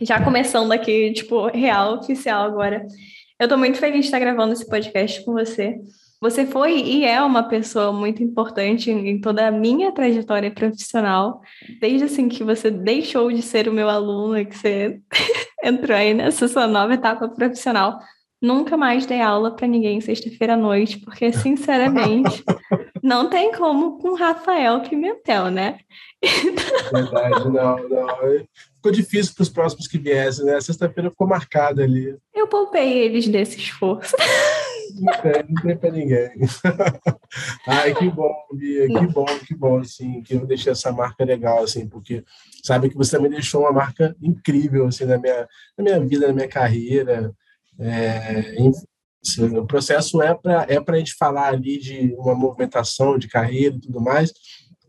já começando aqui, tipo, real, oficial agora. Eu tô muito feliz de estar gravando esse podcast com você. Você foi e é uma pessoa muito importante em toda a minha trajetória profissional, desde assim que você deixou de ser o meu aluno, que você entrou aí nessa sua nova etapa profissional. Nunca mais dei aula para ninguém sexta-feira à noite, porque, sinceramente, não tem como com Rafael Pimentel, né? Verdade, não, não. Ficou difícil para os próximos que viessem, né? Sexta-feira ficou marcada ali. Eu poupei eles desse esforço. Não tem, não tem para ninguém. Ai, que bom, Bia, que bom, que bom, assim, que eu deixei essa marca legal, assim, porque sabe que você também deixou uma marca incrível, assim, na minha, na minha vida, na minha carreira, é, o processo é para é a gente falar ali de uma movimentação de carreira e tudo mais,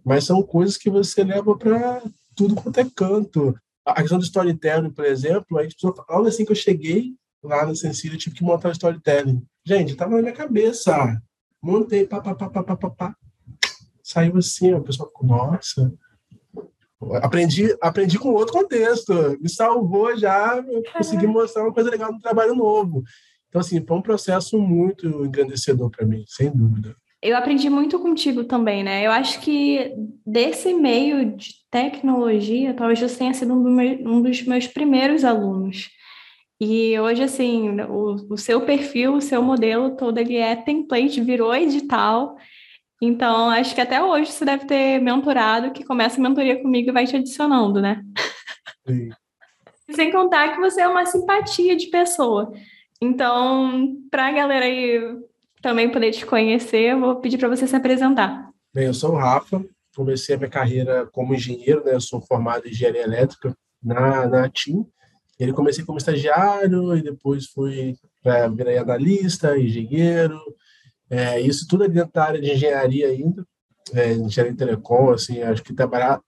mas são coisas que você leva para tudo quanto é canto. A questão do storytelling, por exemplo, a gente precisou, logo assim que eu cheguei lá no Sensília, eu tive que montar o storytelling. Gente, estava na minha cabeça. Montei, pá, pá, pá, pá, pá, pá, pá. Saiu assim, a pessoa ficou, nossa, aprendi, aprendi com outro contexto, me salvou já, consegui mostrar uma coisa legal no trabalho novo. Então, assim, foi um processo muito engrandecedor para mim, sem dúvida. Eu aprendi muito contigo também, né? Eu acho que desse meio de tecnologia, talvez você tenha sido um dos meus primeiros alunos. E hoje, assim, o, o seu perfil, o seu modelo todo, ele é template, virou edital. Então, acho que até hoje você deve ter mentorado, que começa a mentoria comigo e vai te adicionando, né? Sim. Sem contar que você é uma simpatia de pessoa. Então, para a galera aí também poder te conhecer, eu vou pedir para você se apresentar. Bem, eu sou o Rafa, comecei a minha carreira como engenheiro, né? Eu sou formado em engenharia elétrica na, na TIM. Ele comecei como estagiário e depois fui para virar analista, engenheiro, é, isso tudo é dentro da área de engenharia ainda, é, engenharia de telecom, assim, acho que trabalhar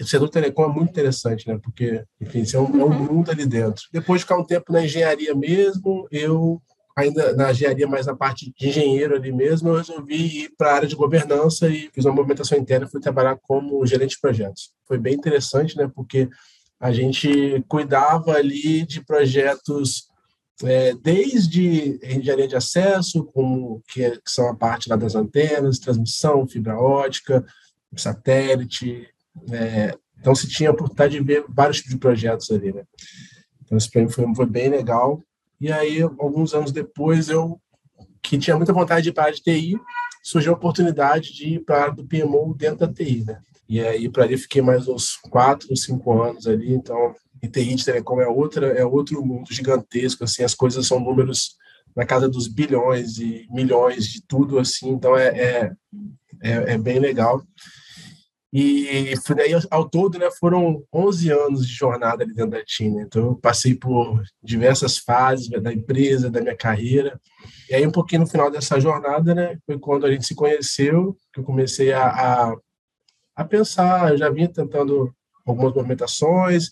o setor telecom é muito interessante, né? Porque, enfim, é um, é um uhum. mundo ali dentro. Depois de ficar um tempo na engenharia mesmo, eu ainda na engenharia, mais na parte de engenheiro ali mesmo, eu resolvi ir para a área de governança e fiz uma movimentação interna, fui trabalhar como gerente de projetos. Foi bem interessante, né? Porque a gente cuidava ali de projetos é, desde engenharia de acesso, como, que, é, que, são a parte lá das antenas, transmissão, fibra ótica, satélite. É, então, se tinha a oportunidade de ver vários tipos de projetos ali. Né? Então, esse prêmio foi, foi bem legal. E aí, alguns anos depois, eu, que tinha muita vontade de ir para a área de TI, surgiu a oportunidade de ir para a área do PMO dentro da TI. Né? E aí, para ali, fiquei mais uns quatro, cinco anos ali. Então, e TI de telecom é outra é outro mundo gigantesco assim as coisas são números na casa dos bilhões e milhões de tudo assim então é é, é, é bem legal e daí ao todo né foram 11 anos de jornada ali dentro da né? então eu passei por diversas fases da empresa da minha carreira e aí um pouquinho no final dessa jornada né foi quando a gente se conheceu que eu comecei a, a, a pensar eu já vinha tentando algumas movimentações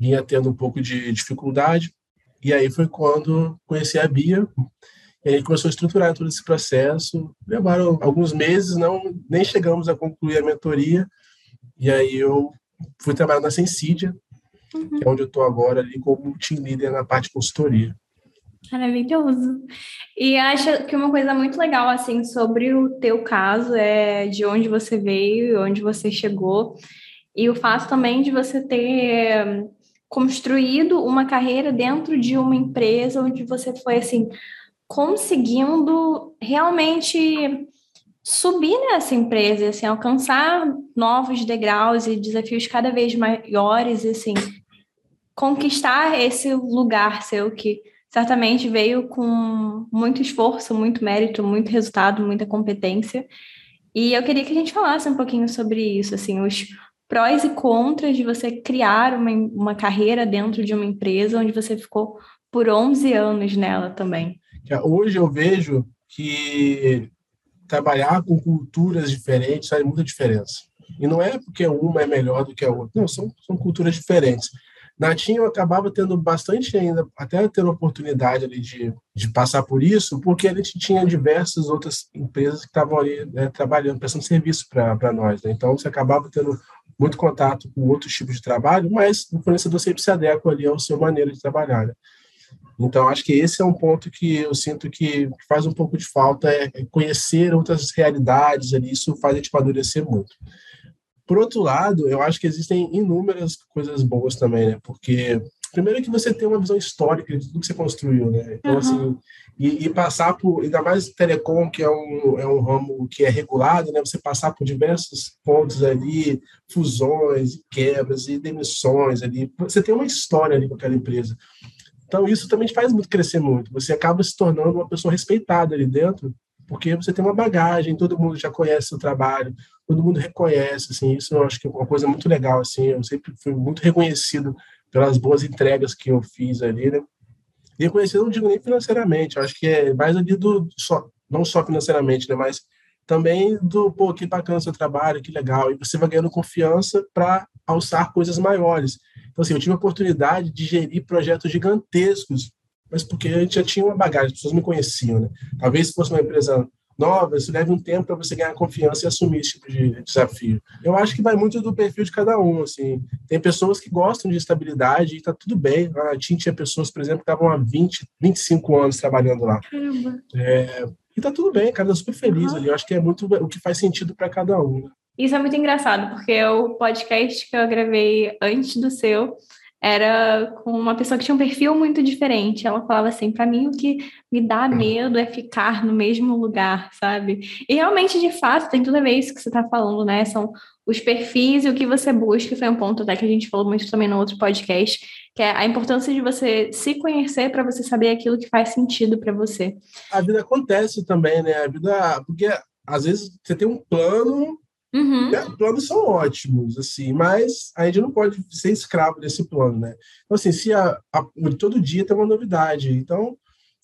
vinha tendo um pouco de dificuldade. E aí foi quando conheci a Bia, e a gente começou a estruturar todo esse processo. Levaram alguns meses, não nem chegamos a concluir a mentoria. E aí eu fui trabalhar na Sensídia, uhum. que é onde eu estou agora ali como team leader na parte de consultoria. Maravilhoso. E acho que uma coisa muito legal assim sobre o teu caso é de onde você veio, onde você chegou, e o fato também de você ter construído uma carreira dentro de uma empresa onde você foi assim conseguindo realmente subir nessa empresa, assim, alcançar novos degraus e desafios cada vez maiores, assim, conquistar esse lugar seu que certamente veio com muito esforço, muito mérito, muito resultado, muita competência. E eu queria que a gente falasse um pouquinho sobre isso, assim, os prós e contras de você criar uma, uma carreira dentro de uma empresa onde você ficou por 11 anos nela também. Hoje eu vejo que trabalhar com culturas diferentes faz muita diferença. E não é porque uma é melhor do que a outra, não, são, são culturas diferentes. Na TIM eu acabava tendo bastante ainda, até tendo oportunidade ali de, de passar por isso, porque a gente tinha diversas outras empresas que estavam ali né, trabalhando, prestando serviço para nós. Né? Então você acabava tendo muito contato com outros tipos de trabalho, mas o fornecedor sempre se adequa ali ao seu maneira de trabalhar. Né? Então, acho que esse é um ponto que eu sinto que faz um pouco de falta, é conhecer outras realidades ali, isso faz a gente amadurecer muito. Por outro lado, eu acho que existem inúmeras coisas boas também, né? Porque primeiro que você tem uma visão histórica de tudo que você construiu, né? Então, uhum. assim, e, e, passar por, ainda mais telecom, que é um, é um ramo que é regulado, né? Você passar por diversos pontos ali, fusões, quebras e demissões ali. Você tem uma história ali com aquela empresa. Então, isso também faz muito crescer muito. Você acaba se tornando uma pessoa respeitada ali dentro, porque você tem uma bagagem, todo mundo já conhece o trabalho, todo mundo reconhece, assim, isso eu acho que é uma coisa muito legal, assim, eu sempre fui muito reconhecido pelas boas entregas que eu fiz ali, né? E reconhecido não digo nem financeiramente, eu acho que é mais ali do, só, não só financeiramente, né, mas também do, pô, que bacana o seu trabalho, que legal, e você vai ganhando confiança para alçar coisas maiores. Então, assim, eu tive a oportunidade de gerir projetos gigantescos, mas porque a gente já tinha uma bagagem, as pessoas me conheciam, né? Talvez se fosse uma empresa nova, isso leva um tempo para você ganhar confiança e assumir esse tipo de desafio. Eu acho que vai muito do perfil de cada um, assim. Tem pessoas que gostam de estabilidade e está tudo bem. A TIM tinha pessoas, por exemplo, que estavam há 20, 25 anos trabalhando lá. Caramba. É, e tá tudo bem, cara, eu super feliz uhum. ali. Eu acho que é muito o que faz sentido para cada um. Né? Isso é muito engraçado, porque o podcast que eu gravei antes do seu era com uma pessoa que tinha um perfil muito diferente. Ela falava assim: para mim, o que me dá medo é ficar no mesmo lugar, sabe? E realmente, de fato, tem tudo a ver isso que você está falando, né? São os perfis e o que você busca. Foi um ponto até que a gente falou muito também no outro podcast, que é a importância de você se conhecer para você saber aquilo que faz sentido para você. A vida acontece também, né? A vida. Porque às vezes você tem um plano Uhum. Os planos são ótimos, assim, mas a gente não pode ser escravo desse plano, né? Então, assim, se a, a todo dia tem uma novidade. Então,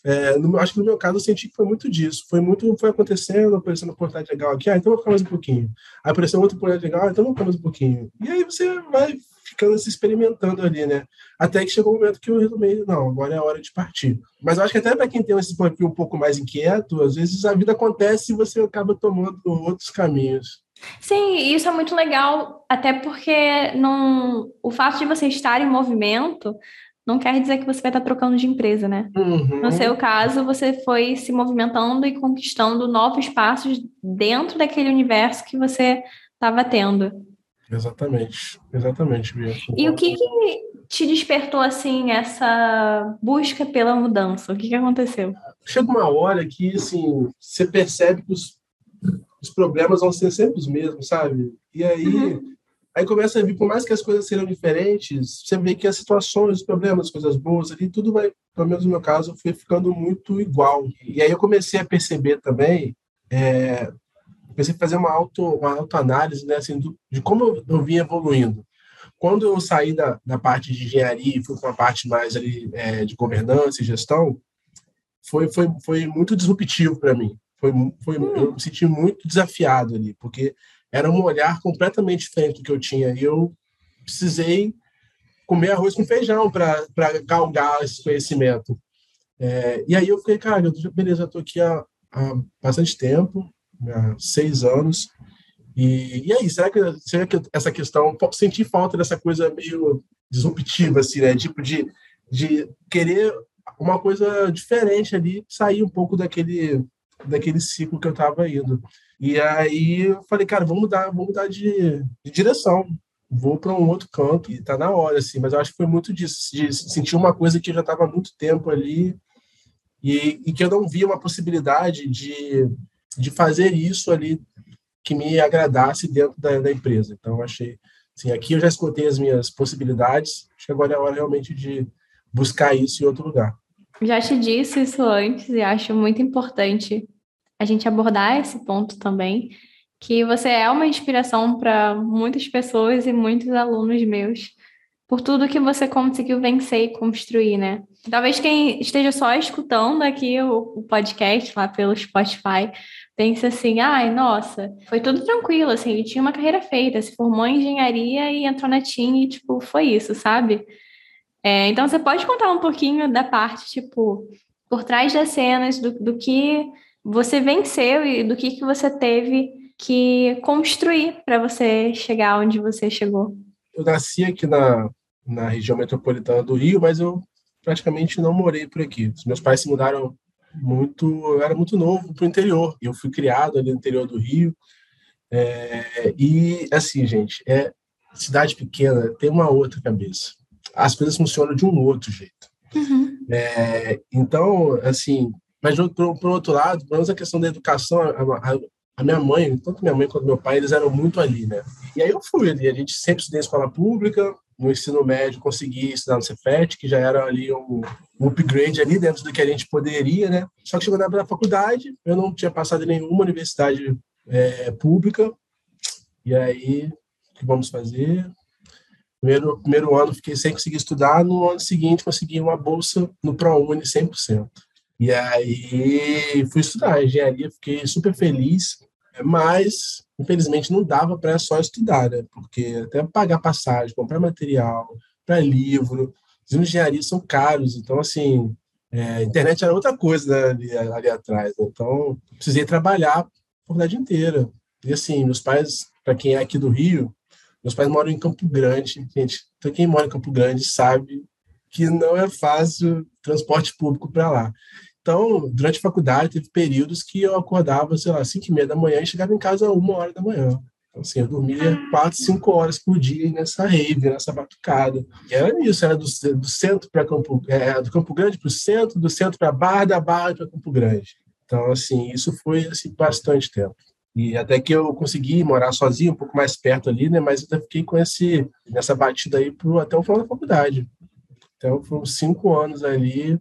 é, no, acho que no meu caso eu senti que foi muito disso. Foi muito, foi acontecendo, aparecendo uma oportunidade legal aqui, ah, então vou ficar mais um pouquinho. Aí apareceu outra oportunidade legal, ah, então vou ficar mais um pouquinho. E aí você vai ficando se experimentando ali, né? Até que chegou o um momento que eu retomei, não, agora é a hora de partir. Mas eu acho que até para quem tem esse perfil um pouco mais inquieto, às vezes a vida acontece e você acaba tomando outros caminhos. Sim, isso é muito legal, até porque não, o fato de você estar em movimento não quer dizer que você vai estar trocando de empresa, né? Uhum. No seu caso, você foi se movimentando e conquistando novos passos dentro daquele universo que você estava tendo. Exatamente, exatamente, Bia. E o que, que, te despertou, assim, essa busca pela mudança? O que, que aconteceu? Chega uma hora que, assim, você percebe que os os problemas vão ser sempre os mesmos, sabe? E aí, uhum. Aí começa a vir, por mais que as coisas sejam diferentes, você vê que as situações, os problemas, as coisas boas ali, tudo vai, pelo menos no meu caso, foi ficando muito igual. E aí eu comecei a perceber também, é, comecei a fazer uma, auto, uma autoanálise, né, assim, do, de como eu, eu vim evoluindo. Quando eu saí da, da parte de engenharia e fui para a parte mais ali, é, de governança e gestão, foi, foi, foi muito disruptivo para mim. Foi, foi, hum. Eu me senti muito desafiado ali, porque era um olhar completamente diferente do que eu tinha. E eu precisei comer arroz com feijão para galgar esse conhecimento. É, e aí eu fiquei, cara, eu, beleza, eu aqui há, há, bastante tempo, há seis anos. E, e aí, será que, será que essa questão, senti falta dessa coisa meio disruptiva, assim, né? Tipo, de, de querer uma coisa diferente ali, sair um pouco daquele daquele ciclo que eu estava indo. E aí eu falei, cara, vamos mudar, vamos mudar de, de direção. Vou para um outro canto e tá na hora, assim. Mas eu acho que foi muito disso, de sentir uma coisa que eu já estava há muito tempo ali e, e, que eu não via uma possibilidade de, de fazer isso ali que me agradasse dentro da, da empresa. Então, eu achei, assim, aqui eu já escutei as minhas possibilidades, acho que agora é a hora realmente de buscar isso em outro lugar. Já te disse isso antes e acho muito importante a gente abordar esse ponto também, que você é uma inspiração para muitas pessoas e muitos alunos meus por tudo que você conseguiu vencer e construir, né? Talvez quem esteja só escutando aqui o, podcast lá pelo Spotify pense assim, ai, nossa, foi tudo tranquilo, assim, ele tinha uma carreira feita, se formou em engenharia e entrou na TIM e, tipo, foi isso, sabe? É, então, você pode contar um pouquinho da parte, tipo, por trás das cenas, do, do que você venceu e do que, que você teve que construir para você chegar onde você chegou? Eu nasci aqui na, na região metropolitana do Rio, mas eu praticamente não morei por aqui. Os meus pais se mudaram muito, eu era muito novo para o interior. Eu fui criado ali no interior do Rio. É, e assim, gente, é cidade pequena tem uma outra cabeça. As coisas funcionam de um outro jeito. Uhum. É, então, assim, mas por, por outro lado, pelo menos a questão da educação, a, a, a, minha mãe, tanto minha mãe quanto meu pai, eles eram muito ali, né? E aí eu fui ali, a gente sempre estudou em escola pública, no ensino médio consegui estudar no Cefet, que já era ali um, um, upgrade ali dentro do que a gente poderia, né? Só que chegou na faculdade, eu não tinha passado em nenhuma universidade é, pública, e aí, o que vamos fazer? Primeiro, primeiro ano fiquei sem conseguir estudar, no ano seguinte consegui uma bolsa no ProUni 100%. E aí fui estudar engenharia, fiquei super feliz, mas infelizmente não dava para só estudar, né? Porque até pagar passagem, comprar material, para livro, as engenharias são caros, então assim, é, a internet era outra coisa né, ali, ali, atrás, né? então precisei trabalhar a faculdade inteira. E assim, meus pais, para quem é aqui do Rio, meus pais moram em Campo Grande, gente, então quem mora em Campo Grande sabe que não é fácil transporte público para lá. Então, durante a faculdade, teve períodos que eu acordava, sei lá, 5 e meia da manhã e chegava em casa uma hora da manhã. Então, assim, eu dormia quatro, cinco horas por dia nessa rave, nessa batucada. E era isso, era do, do centro para Campo, é, do Campo Grande para o centro, do centro para Barra, da Barra para Campo Grande. Então, assim, isso foi assim, bastante tempo. E até que eu consegui morar sozinho, um pouco mais perto ali, né? Mas eu fiquei com esse, nessa batida aí pro, até o final da faculdade. Então, foram cinco anos ali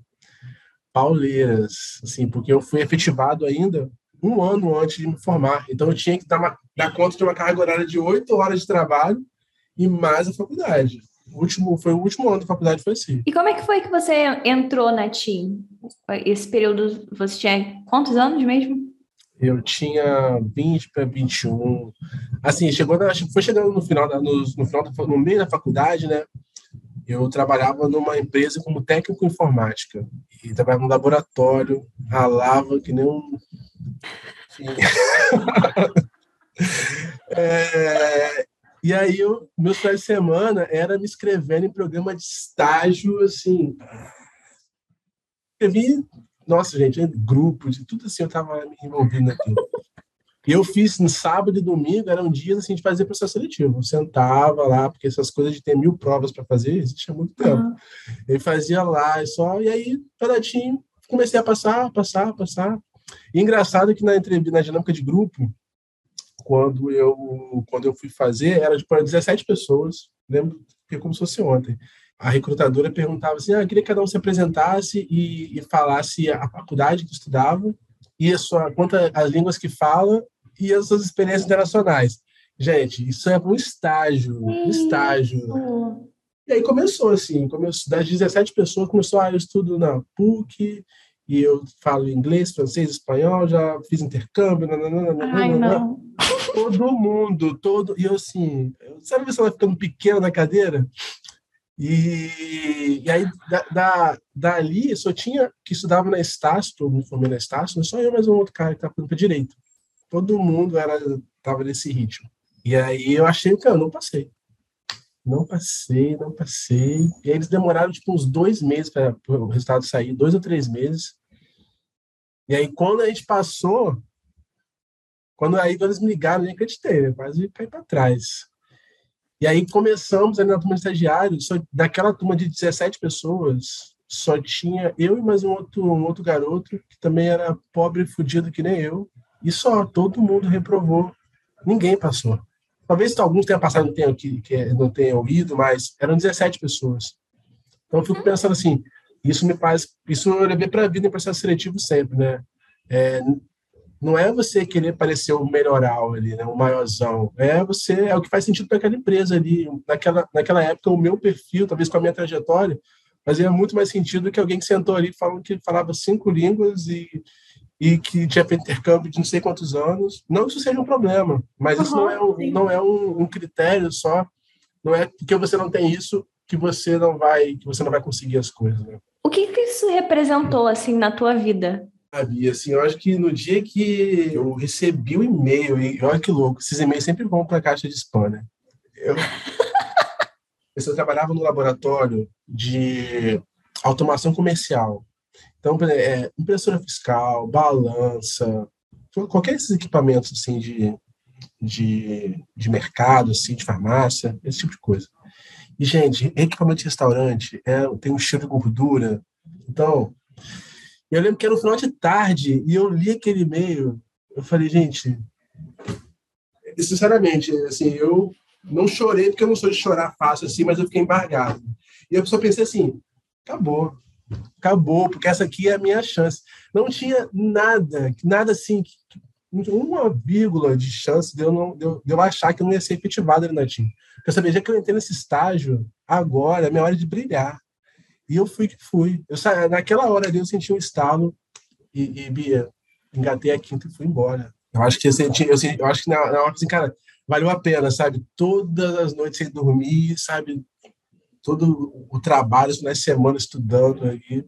pauleiras, assim, porque eu fui efetivado ainda um ano antes de me formar. Então eu tinha que dar, uma, dar conta de uma carga horária de oito horas de trabalho e mais a faculdade. O último, foi o último ano da faculdade, foi assim. E como é que foi que você entrou na TIM? Esse período, você tinha quantos anos mesmo? Eu tinha 20 para 21. Assim, chegou na, foi chegando no final, no, no, final no meio da faculdade, né? eu trabalhava numa empresa como técnico informática e trabalhava no laboratório, ralava que nem um. é, e aí, eu, meus finais de semana era me escrevendo em programa de estágio, assim. Escrevi, nossa, gente, grupo, de tudo assim, eu estava me envolvendo naquilo. E eu fiz no sábado e domingo, eram dias assim, de fazer processo seletivo. Eu sentava lá, porque essas coisas de ter mil provas para fazer, existia há muito tempo. Uhum. Eu fazia lá e só, e aí, pedatinho, comecei a passar, passar, passar. E engraçado que na entrevista, na dinâmica de grupo, quando eu, quando eu fui fazer, era de 17 pessoas, lembro que como se fosse ontem. A recrutadora perguntava assim: ah, queria que cada um se apresentasse e, e falasse a faculdade que estudava e a sua, quanto as línguas que fala e as suas experiências internacionais. Gente, isso é um estágio, um estágio. E aí começou assim, começou, das 17 pessoas, começou, ah, eu estudo na PUC, e eu falo inglês, francês, espanhol, já fiz intercâmbio, nananana, Ai, não. todo mundo, todo, e eu assim, sabe você vai ficando pequeno na cadeira? E, e aí, da, da, dali, só tinha que estudava na Estácio, eu me formei na Estácio, só eu mais um outro cara que estava para direito todo mundo era tava nesse ritmo. E aí eu achei que eu não passei. Não passei, não passei. E aí eles demoraram tipo uns dois meses para o resultado sair, dois ou três meses. E aí quando a gente passou, quando aí eles me ligaram, eu nem acreditei, né? quase caí para trás. E aí começamos na turma de estagiário, só daquela turma de 17 pessoas, só tinha eu e mais um outro, um outro garoto que também era pobre e fudido que nem eu. E só, todo mundo reprovou. Ninguém passou. Talvez alguns tenham passado, não tenham, que, que não tenham ouvido, mas eram 17 pessoas. Então, eu fico uhum. pensando assim, isso me faz... Isso eu levei para a vida em processo seletivo sempre, né? É, não é você querer parecer o melhoral ali, né, o maiorzão. É você, é o que faz sentido para aquela empresa ali. Naquela, naquela época, o meu perfil, talvez com a minha trajetória, fazia muito mais sentido que alguém que sentou ali falando que falava cinco línguas e e que tinha feito intercâmbio de não sei quantos anos. Não que isso seja um problema, mas uhum, isso não é, um, não é um, um, critério só. Não é porque você não tem isso que você não vai que você não vai conseguir as coisas. Né? O que, que isso representou assim na tua vida? Bia, assim, eu acho que no dia que eu recebi o e-mail, e olha que louco, esses e-mails sempre vão para a caixa de spam, né? Eu, eu trabalhava no laboratório de automação comercial. Então, é, impressora fiscal, balança, qualquer desses equipamentos assim de, de, de mercado, assim, de farmácia, esse tipo de coisa. E, gente, equipamento de restaurante é, tem um cheiro de gordura. Então, eu lembro que era no final de tarde e eu li aquele e-mail. Eu falei, gente, sinceramente, assim, eu não chorei porque eu não sou de chorar fácil assim, mas eu fiquei embargado. E eu só pensei assim, acabou, acabou, porque essa aqui é a minha chance. Não tinha nada, nada assim, uma vírgula de chance de eu, não, de eu, de eu achar que eu não ia ser efetivado ali na TIM. Eu sabia, já que eu entrei nesse estágio, agora é minha hora de brilhar. E eu fui que fui. Eu, naquela hora ali eu senti um estalo e, e Bia, engatei a quinta e fui embora. Eu acho que eu, senti, eu, senti, eu acho que na, na hora assim, cara, valeu a pena, sabe? Todas as noites sem dormir, sabe? Todo o trabalho, nas semanas estudando aí,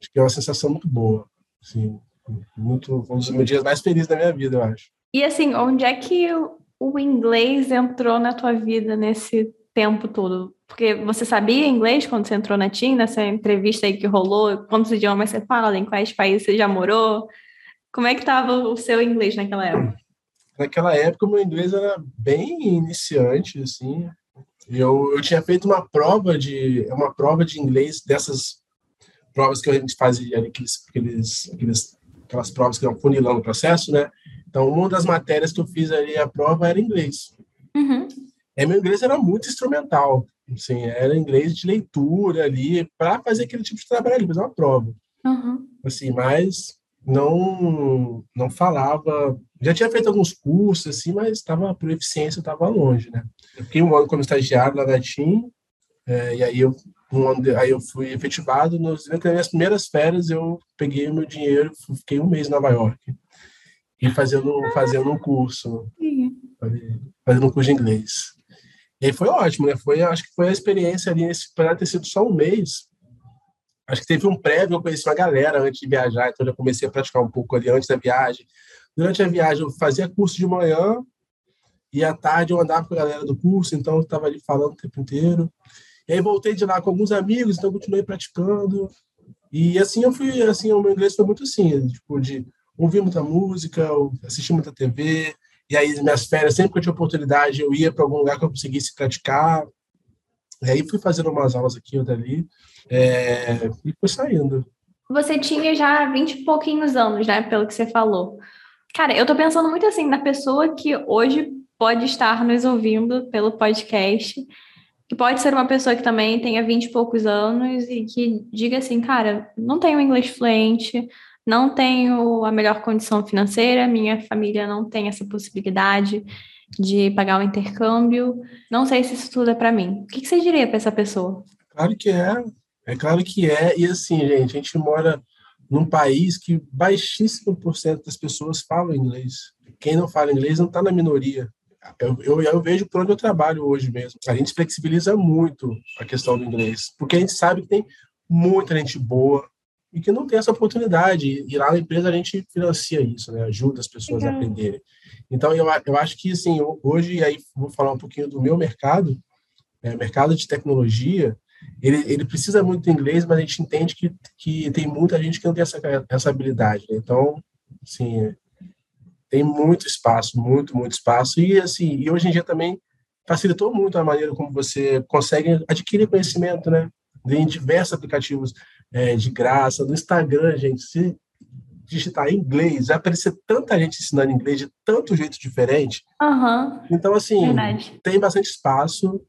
acho que é uma sensação muito boa. Assim, muito, um dos meus dias mais felizes da minha vida, eu acho. E assim, onde é que o inglês entrou na tua vida nesse tempo todo? Porque você sabia inglês quando você entrou na TIM, nessa entrevista aí que rolou? Quantos idiomas você fala? Em quais países você já morou? Como é que estava o seu inglês naquela época? Naquela época, o meu inglês era bem iniciante, assim. Eu, eu tinha feito uma prova de uma prova de inglês dessas provas que a gente fazia, aqueles, aqueles, aqueles aquelas provas que iam funilando o processo, né? Então, uma das matérias que eu fiz ali a prova era inglês. Uhum. E meu inglês era muito instrumental, assim, era inglês de leitura ali, para fazer aquele tipo de trabalho ali, fazer uma prova. Uhum. Assim, mas não não falava. Já tinha feito alguns cursos, assim, mas estava por eficiência, estava longe, né? Eu fiquei um ano como estagiário lá na TIM, é, e aí eu um ano, aí eu fui efetivado. Nos, nas minhas primeiras férias, eu peguei o meu dinheiro, fiquei um mês em Nova York. E fazendo, fazendo um curso. Fazendo um curso de inglês. E foi ótimo, né? Foi, acho que foi a experiência ali, para ter sido só um mês. Acho que teve um prévio, eu conheci uma galera antes de viajar, então eu comecei a praticar um pouco ali antes da viagem. Durante a viagem, eu fazia curso de manhã e à tarde eu andava com a galera do curso, então eu estava ali falando o tempo inteiro. E aí voltei de lá com alguns amigos, então continuei praticando. E assim eu fui, assim, o meu inglês foi muito assim, tipo, de ouvir muita música, assistir muita TV. E aí, minhas férias, sempre que eu tinha oportunidade, eu ia para algum lugar que eu conseguisse praticar. E aí fui fazendo umas aulas aqui e outra ali. É, e foi saindo. Você tinha já 20 e pouquinhos anos, né? Pelo que você falou. Cara, eu tô pensando muito assim na pessoa que hoje pode estar nos ouvindo pelo podcast que pode ser uma pessoa que também tenha 20 e poucos anos e que diga assim, cara, não tenho inglês fluente, não tenho a melhor condição financeira, minha família não tem essa possibilidade de pagar o intercâmbio, não sei se isso tudo é para mim. O que, que você diria para essa pessoa? Claro que é, é claro que é, e assim, gente, a gente mora num país que baixíssimo por cento das pessoas falam inglês. Quem não fala inglês não está na minoria. Eu, eu, eu, vejo por onde eu trabalho hoje mesmo. A gente flexibiliza muito a questão do inglês, porque a gente sabe que tem muita gente boa e que não tem essa oportunidade. E lá na empresa a gente financia isso, né? ajuda as pessoas a aprenderem. Então, eu, eu acho que, assim, hoje, aí vou falar um pouquinho do meu mercado, é, mercado de tecnologia, ele, ele precisa muito do inglês, mas a gente entende que, que tem muita gente que não tem essa, essa habilidade. Né? Então, assim, tem muito espaço, muito, muito espaço. E, assim, e hoje em dia também facilitou muito a maneira como você consegue adquirir conhecimento, né? Em diversos aplicativos é, de graça, no Instagram, gente, se digitar em inglês, vai aparecer tanta gente ensinando inglês de tanto jeito diferente. Uhum. Então, assim, Verdade. tem bastante espaço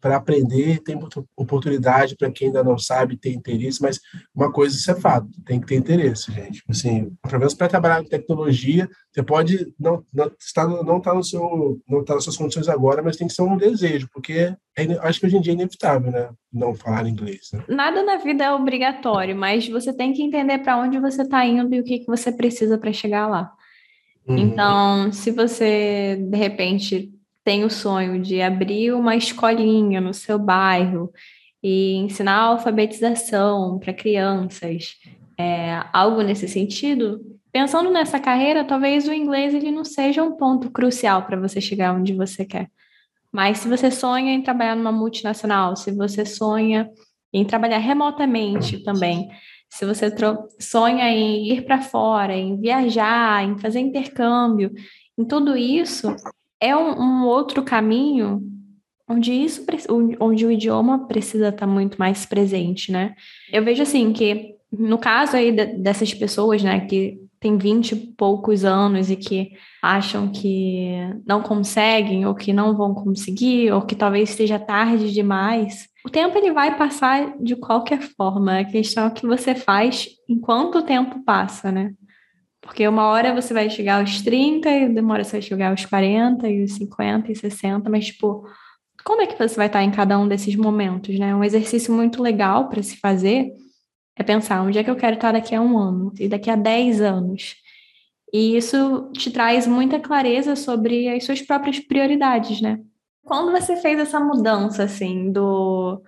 para aprender, tem oportunidade para quem ainda não sabe, tem interesse, mas uma coisa isso é fato, tem que ter interesse, gente. Assim, pelo menos para trabalhar com tecnologia, você pode não não estar não tá no seu não tá nas suas condições agora, mas tem que ser um desejo, porque é, acho que hoje em dia é inevitável, né, não falar inglês. Né? Nada na vida é obrigatório, mas você tem que entender para onde você está indo e o que que você precisa para chegar lá. Uhum. Então, se você de repente tem o sonho de abrir uma escolinha no seu bairro e ensinar alfabetização para crianças é, algo nesse sentido, pensando nessa carreira, talvez o inglês ele não seja um ponto crucial para você chegar onde você quer. Mas se você sonha em trabalhar numa multinacional, se você sonha em trabalhar remotamente também, se você sonha em ir para fora, em viajar, em fazer intercâmbio, em tudo isso, é um, um outro caminho onde isso onde o idioma precisa estar muito mais presente, né? Eu vejo assim que no caso aí dessas pessoas, né, que tem vinte e poucos anos e que acham que não conseguem ou que não vão conseguir ou que talvez esteja tarde demais, o tempo ele vai passar de qualquer forma. A questão é o que você faz enquanto o tempo passa, né? Porque uma hora você vai chegar aos 30 e demora você chegar aos 40 e os 50 e 60, mas tipo, como é que você vai estar em cada um desses momentos, né? Um exercício muito legal para se fazer é pensar onde é que eu quero estar daqui a um ano e daqui a dez anos. E isso te traz muita clareza sobre as suas próprias prioridades, né? Quando você fez essa mudança, assim, do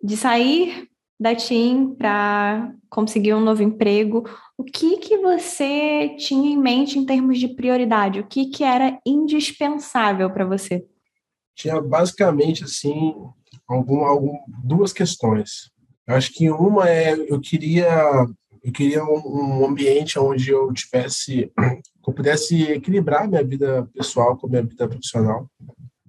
de sair da TIM para conseguir um novo emprego, o que que você tinha em mente em termos de prioridade? O que que era indispensável para você? Tinha basicamente assim algum, algum duas questões. Eu acho que uma é eu queria eu queria um, um ambiente onde eu tivesse eu pudesse equilibrar minha vida pessoal com minha vida profissional.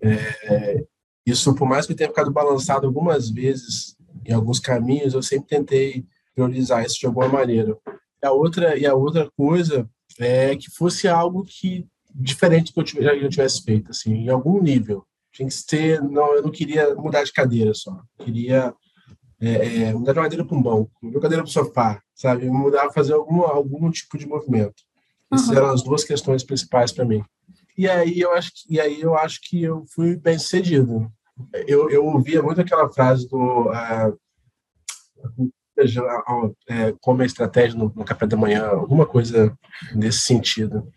É, isso, por mais que eu tenha ficado balançado algumas vezes em alguns caminhos, eu sempre tentei priorizar isso de alguma maneira. E a outra e a outra coisa é que fosse algo que diferente do que eu tivesse, feito, assim, em algum nível. Tinha que ser, não, eu não queria mudar de cadeira só. Eu queria é, é, mudar de cadeira para um banco, mudar de cadeira para o sofá, sabe? Mudar, fazer algum, algum tipo de movimento. Essas uhum. eram as duas questões principais para mim. E aí eu acho que, e aí eu acho que eu fui bem sucedido. Eu, eu ouvia muito aquela frase do uh, é, como a estratégia no, no, café da manhã, alguma coisa nesse sentido.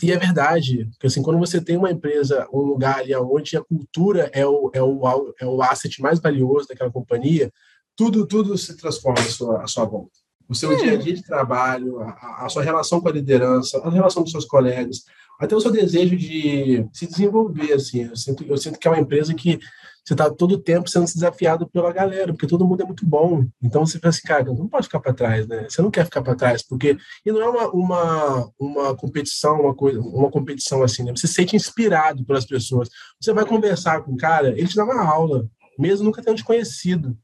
E é verdade, que assim, quando você tem uma empresa, um lugar ali onde a cultura é o, é o, é o asset mais valioso daquela companhia, tudo, tudo se transforma à sua, à sua volta. O seu dia a dia de trabalho, a, a, sua relação com a liderança, a relação com seus colegas, até o seu desejo de se desenvolver. Assim, eu sinto, eu sinto que é uma empresa que você está todo o tempo sendo desafiado pela galera, porque todo mundo é muito bom. Então você pensa assim, cara, não pode ficar para trás, né? Você não quer ficar para trás, porque e não é uma, uma, uma competição, uma coisa, uma competição assim, né? Você se sente inspirado pelas pessoas. Você vai conversar com o cara, ele te dá uma aula, mesmo nunca tendo te conhecido.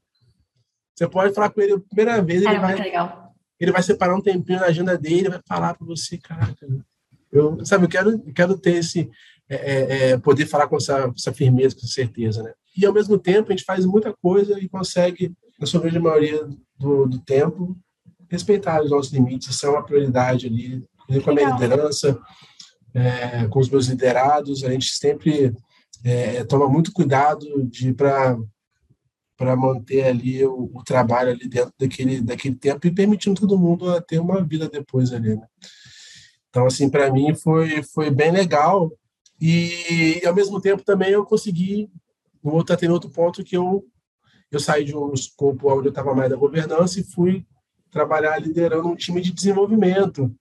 Você pode falar com ele a primeira vez, ele, é, vai, legal. ele vai separar um tempinho na agenda dele, vai falar para você, caraca, eu, sabe, eu quero, quero ter esse, é, é, é, poder falar com essa, essa, firmeza, com certeza, né? E ao mesmo tempo a gente faz muita coisa e consegue, na sua grande maioria do, do tempo, respeitar os nossos limites. Isso é uma prioridade ali, com a minha liderança, é, com os meus liderados, a gente sempre é, toma muito cuidado de para para manter ali o, o, trabalho ali dentro daquele, daquele tempo e permitindo todo mundo ter uma vida depois ali, né? Então, assim, para mim foi, foi bem legal e, ao mesmo tempo, também eu consegui, outro, tem outro ponto que eu, eu saí de um escopo onde eu estava mais da governança e fui trabalhar liderando um time de desenvolvimento.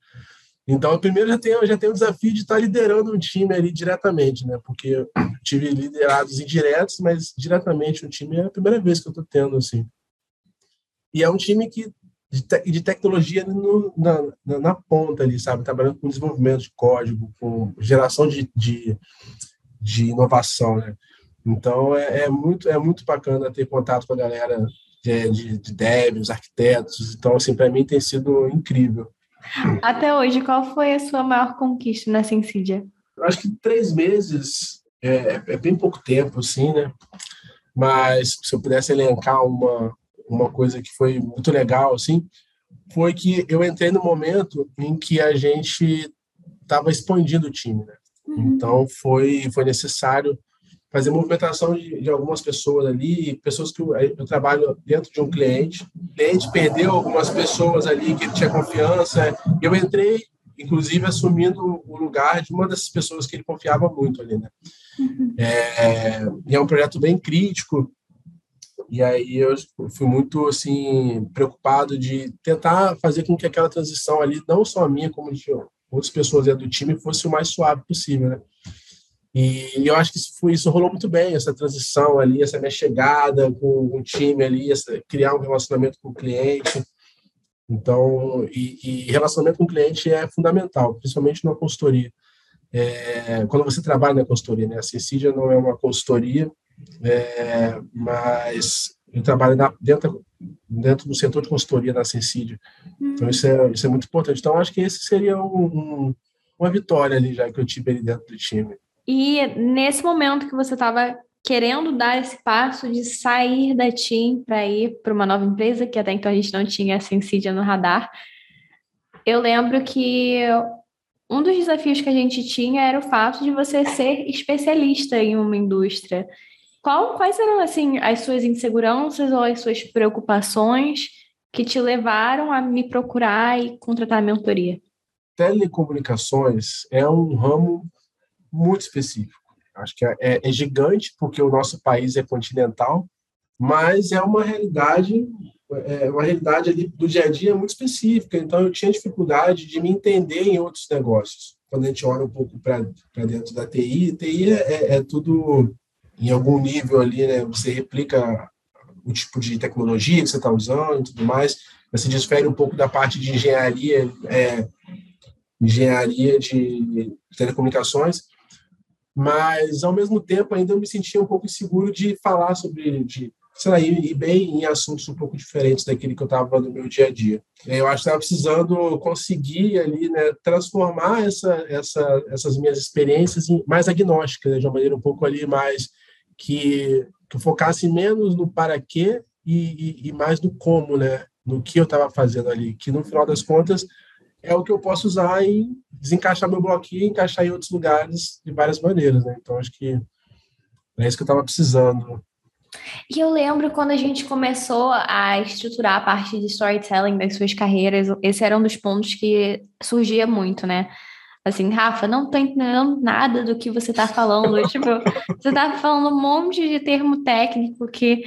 Então, primeiro já tenho, já tenho o desafio de estar liderando um time ali diretamente, né? Porque eu tive liderados indiretos, mas diretamente o time é a primeira vez que eu estou tendo, assim. E é um time que de, te, de tecnologia no, na, na, na, ponta ali, sabe? Trabalhando com desenvolvimento de código, com geração de, de, de inovação, né? Então, é, é, muito, é muito bacana ter contato com a galera de, de, de devs, arquitetos. Então, assim, para mim tem sido incrível. Até hoje, qual foi a sua maior conquista na Sensidia? Eu acho que três meses é, é, bem pouco tempo, assim, né? Mas se eu pudesse elencar uma, uma coisa que foi muito legal, assim, foi que eu entrei no momento em que a gente estava expandindo o time, né? Uhum. Então foi foi necessário fazer movimentação de, de, algumas pessoas ali, pessoas que eu, eu, trabalho dentro de um cliente. O cliente perdeu algumas pessoas ali que ele tinha confiança. Eu entrei, inclusive, assumindo o lugar de uma dessas pessoas que ele confiava muito ali, né? Uhum. É, e é um projeto bem crítico. E aí eu fui muito assim preocupado de tentar fazer com que aquela transição ali, não só a minha, como de outras pessoas do time, fosse o mais suave possível, né? E eu acho que isso, foi, isso rolou muito bem, essa transição ali, essa minha chegada com o time ali, essa, criar um relacionamento com o cliente. Então, e, e relacionamento com o cliente é fundamental, principalmente na consultoria. É, quando você trabalha na consultoria, né? A Cecília não é uma consultoria, é, mas eu trabalho na, dentro, dentro do setor de consultoria da Cecília. Então, isso é, isso é muito importante. Então, acho que esse seria um, um, uma vitória ali, já que eu tive ali dentro do time. E nesse momento que você estava querendo dar esse passo de sair da TIM para ir para uma nova empresa, que até então a gente não tinha a Sensidia no radar, eu lembro que um dos desafios que a gente tinha era o fato de você ser especialista em uma indústria. Qual, quais eram assim as suas inseguranças ou as suas preocupações que te levaram a me procurar e contratar a mentoria? Telecomunicações é um ramo muito específico. Acho que é, é, é gigante, porque o nosso país é continental, mas é uma realidade é uma realidade ali do dia a dia muito específica, então eu tinha dificuldade de me entender em outros negócios. Quando a gente olha um pouco para dentro da TI, TI é, é, é, tudo em algum nível ali, né? Você replica o tipo de tecnologia que você está usando e tudo mais, mas se um pouco da parte de engenharia, é, engenharia de telecomunicações, mas ao mesmo tempo ainda eu me sentia um pouco inseguro de falar sobre de, sei lá, ir, bem em assuntos um pouco diferentes daquele que eu estava no meu dia a dia. Eu acho que estava precisando conseguir ali, né, transformar essa, essa, essas minhas experiências em mais agnósticas, né, de uma maneira um pouco ali mais que, que focasse menos no para quê e, e, e mais no como, né, no que eu estava fazendo ali, que no final das contas é o que eu posso usar e desencaixar meu bloquinho, encaixar em outros lugares de várias maneiras, né? Então acho que é isso que eu estava precisando. E eu lembro quando a gente começou a estruturar a parte de storytelling das suas carreiras, esse era um dos pontos que surgia muito, né? Assim, Rafa, não tô entendendo nada do que você tá falando. tipo, você tá falando um monte de termo técnico que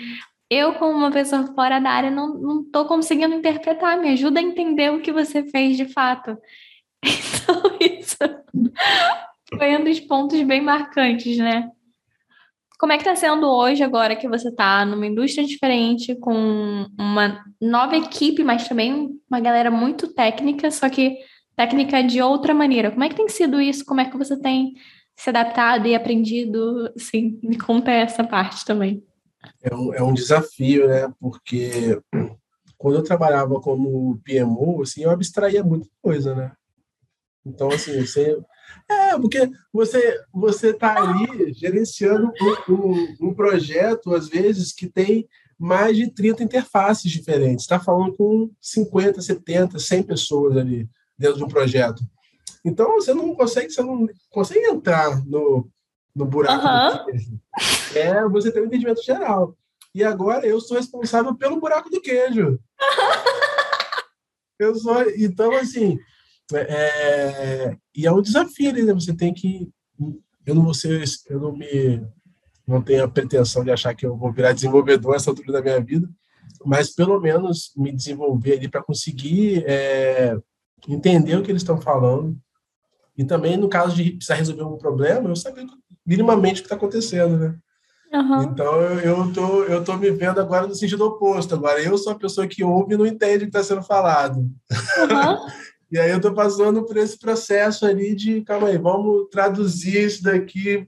eu, como uma pessoa fora da área, não, não tô conseguindo interpretar. Me ajuda a entender o que você fez de fato. Então, isso foi um dos pontos bem marcantes, né? Como é que está sendo hoje, agora que você está numa indústria diferente, com uma nova equipe, mas também uma galera muito técnica, só que técnica de outra maneira? Como é que tem sido isso? Como é que você tem se adaptado e aprendido? Assim, me conta essa parte também. É um, é um desafio, né? Porque quando eu trabalhava como PMO, assim, eu abstraía muita coisa, né? Então, assim, você é, porque você você está ali gerenciando um, um, um, projeto, às vezes, que tem mais de 30 interfaces diferentes. Está falando com 50, 70, 100 pessoas ali dentro de um projeto. Então, você não consegue, você não consegue entrar no, no buraco. Uhum. É, você tem um entendimento geral. E agora eu sou responsável pelo buraco do queijo. eu sou, então, assim, é, e é um desafio, né? Você tem que. Eu não vou ser, eu não me. Não tenho a pretensão de achar que eu vou virar desenvolvedor essa altura da minha vida, mas pelo menos me desenvolver ali para conseguir é, entender o que eles estão falando. E também, no caso de precisar resolver um problema, eu saber minimamente o que está acontecendo, né? Uhum. Então eu tô, eu tô me vendo agora no sentido oposto. Agora eu sou a pessoa que ouve e não entende o que está sendo falado. Uhum. E aí eu estou passando por esse processo ali de, calma aí, vamos traduzir isso daqui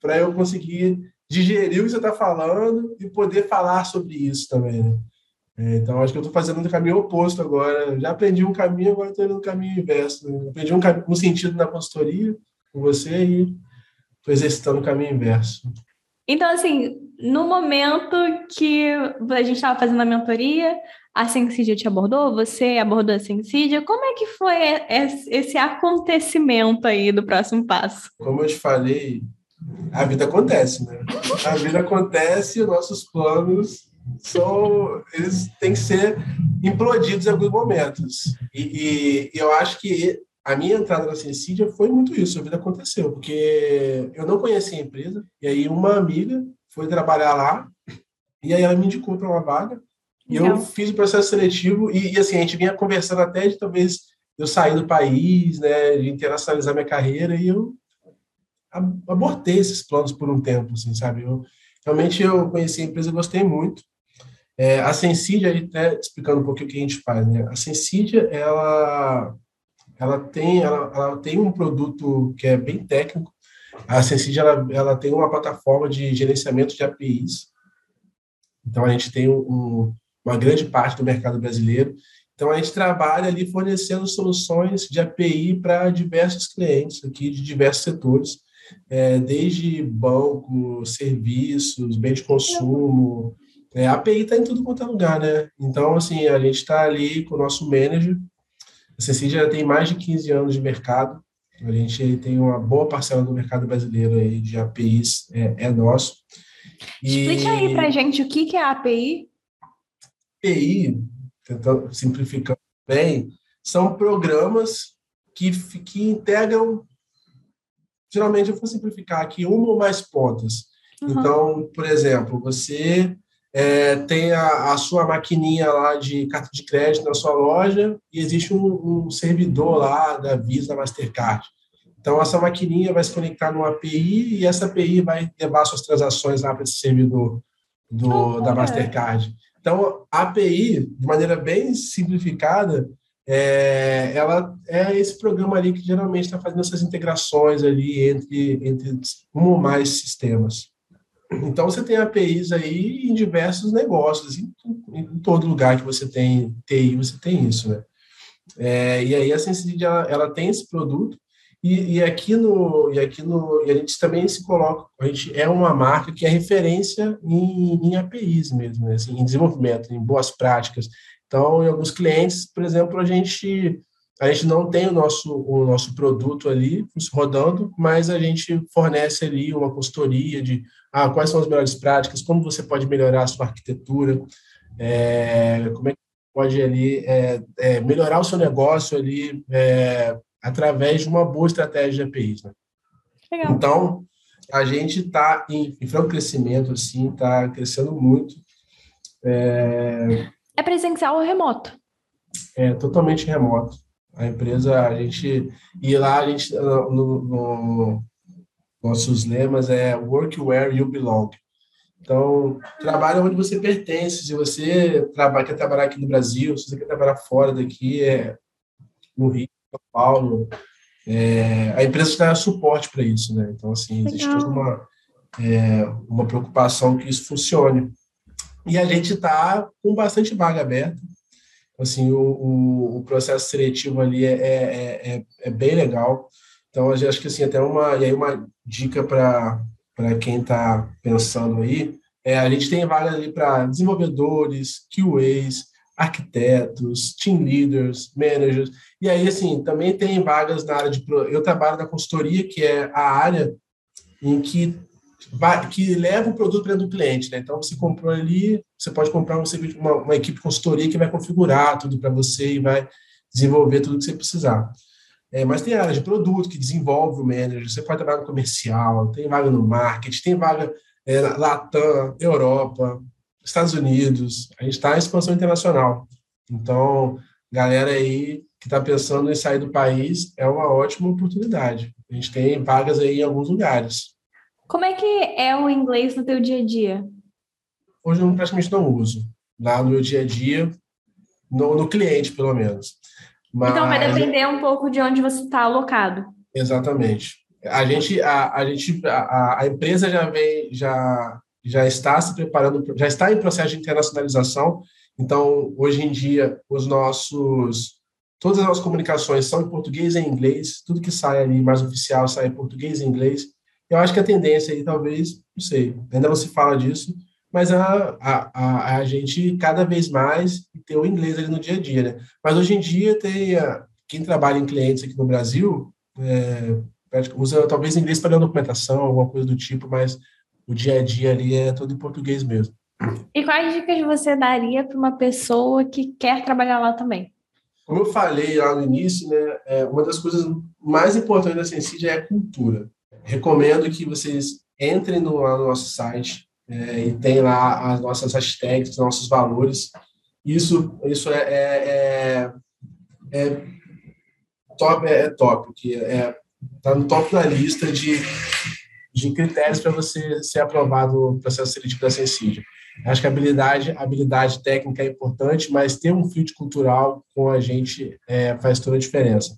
para eu conseguir digerir o que você está falando e poder falar sobre isso também. Né? É, então, acho que eu estou fazendo o caminho oposto agora. Já aprendi um caminho, agora estou indo no caminho inverso. Né? Aprendi um, um sentido na consultoria com você e estou exercitando o caminho inverso. Então, assim, no momento que a gente estava fazendo a mentoria, a Sensidia te abordou, você abordou a Sensidia. Como é que foi esse acontecimento aí do próximo passo? Como eu te falei, a vida acontece, né? A vida acontece nossos planos são, eles têm que ser implodidos em alguns momentos. E, e eu acho que a minha entrada na Sensidia foi muito isso, a vida aconteceu, porque eu não conhecia a empresa, e aí uma amiga foi trabalhar lá E aí ela me indicou para uma vaga, e eu fiz o processo seletivo, e, e, assim, a gente vinha conversando até de talvez eu sair do país, né, de internacionalizar minha carreira, e eu abortei esses planos por um tempo, assim, sabe? Eu, realmente eu conheci a empresa, gostei muito. É, a Sensidia, até explicando um pouquinho o que a gente faz, né? A Sensidia, ela, ela, tem, ela, ela tem um produto que é bem técnico. A Sensidia, ela, ela tem uma plataforma de gerenciamento de APIs. Então, a gente tem um, uma grande parte do mercado brasileiro. Então, a gente trabalha ali fornecendo soluções de API para diversos clientes aqui de diversos setores é, desde banco, serviços, bem de consumo. É, a API está em tudo quanto é lugar, né? Então, assim, a gente está ali com o nosso manager. A Cecil já tem mais de 15 anos de mercado. A gente tem uma boa parcela do mercado brasileiro aí de APIs, é, é nosso. E... Explica aí para gente o que, que é a API. API, tentando simplificar bem, são programas que, que integram geralmente eu vou simplificar aqui uma ou mais pontas. Uhum. Então, por exemplo, você é, tem a, a, sua maquininha lá de carta de crédito na sua loja e existe um, um, servidor lá da Visa, da Mastercard. Então, essa maquininha vai se conectar numa API e essa API vai levar suas transações lá para esse servidor do, oh, da Mastercard. Então, a API, de maneira bem simplificada, é, ela é esse programa ali que geralmente está fazendo essas integrações ali entre, entre um ou mais sistemas. Então, você tem APIs aí em diversos negócios, em, em todo lugar que você tem TI, você tem isso, né? É, e aí a Sensibility, ela, ela, tem esse produto, e, e, aqui no, e aqui no, e a gente também se coloca, a gente é uma marca que é referência em, em APIs mesmo, né? assim, em desenvolvimento, em boas práticas, então, em alguns clientes, por exemplo, a gente a gente não tem o nosso o nosso produto ali rodando, mas a gente fornece ali uma consultoria de ah, quais são as melhores práticas, como você pode melhorar a sua arquitetura, é, como é que pode ali é, é, melhorar o seu negócio ali é, através de uma boa estratégia de APIs. Né? Então, a gente está em, em franco crescimento, assim, está crescendo muito. É, é presencial ou remoto? É totalmente remoto. A empresa, a gente. E lá a gente, no, no nossos lemas é work where you belong. Então, trabalha onde você pertence. Se você trabalha, quer trabalhar aqui no Brasil, se você quer trabalhar fora daqui, é no Rio, São Paulo, é, a empresa está suporte para isso, né? Então, assim, existe toda uma, é, uma preocupação que isso funcione. E a gente está com bastante vaga aberta. Assim, o, o, o processo seletivo ali é, é, é, é, bem legal. Então, eu acho que assim, até uma, e aí uma dica para quem está pensando aí, é, a gente tem vaga ali para desenvolvedores, QAs, arquitetos, team leaders, managers, e aí, assim, também tem vagas na área de... Eu trabalho na consultoria, que é a área em que que leva o produto para dentro do cliente. Né? Então, você comprou ali, você pode comprar uma, uma equipe de consultoria que vai configurar tudo para você e vai desenvolver tudo que você precisar. É, mas tem área de produto que desenvolve o manager, você pode trabalhar no comercial, tem vaga no marketing, tem vaga é, Latam, Europa, Estados Unidos, a gente está em expansão internacional. Então, galera aí que está pensando em sair do país, é uma ótima oportunidade. A gente tem vagas aí em alguns lugares. Como é que é o inglês no teu dia a dia? Hoje eu praticamente não uso. Lá no meu dia a dia, no, no cliente, pelo menos. Mas... Então vai depender um pouco de onde você está alocado. Exatamente. A gente, a, a gente, a, a empresa já vem, já, já está se preparando, já está em processo de internacionalização. Então, hoje em dia, os nossos, todas as nossas comunicações são em português e em inglês. Tudo que sai ali mais oficial sai em português e inglês. Eu acho que a tendência aí, talvez, não sei, ainda não se fala disso, mas a, a, a, gente cada vez mais tem o inglês ali no dia a dia, né? Mas hoje em dia tem a, quem trabalha em clientes aqui no Brasil é, usa talvez inglês para documentação, alguma coisa do tipo, mas o dia a dia ali é todo em português mesmo. E quais dicas você daria para uma pessoa que quer trabalhar lá também? Como eu falei lá no início, né, é, uma das coisas mais importantes da Sensidia é a cultura recomendo que vocês entrem no, no nosso site, é, e tem lá as nossas hashtags, os nossos valores. Isso, isso é, é, é, é top, é, top, que é tá no top da lista de, de critérios para você ser aprovado no processo seletivo da Sensídia. Acho que a habilidade, habilidade técnica é importante, mas ter um fit cultural com a gente é, faz toda a diferença.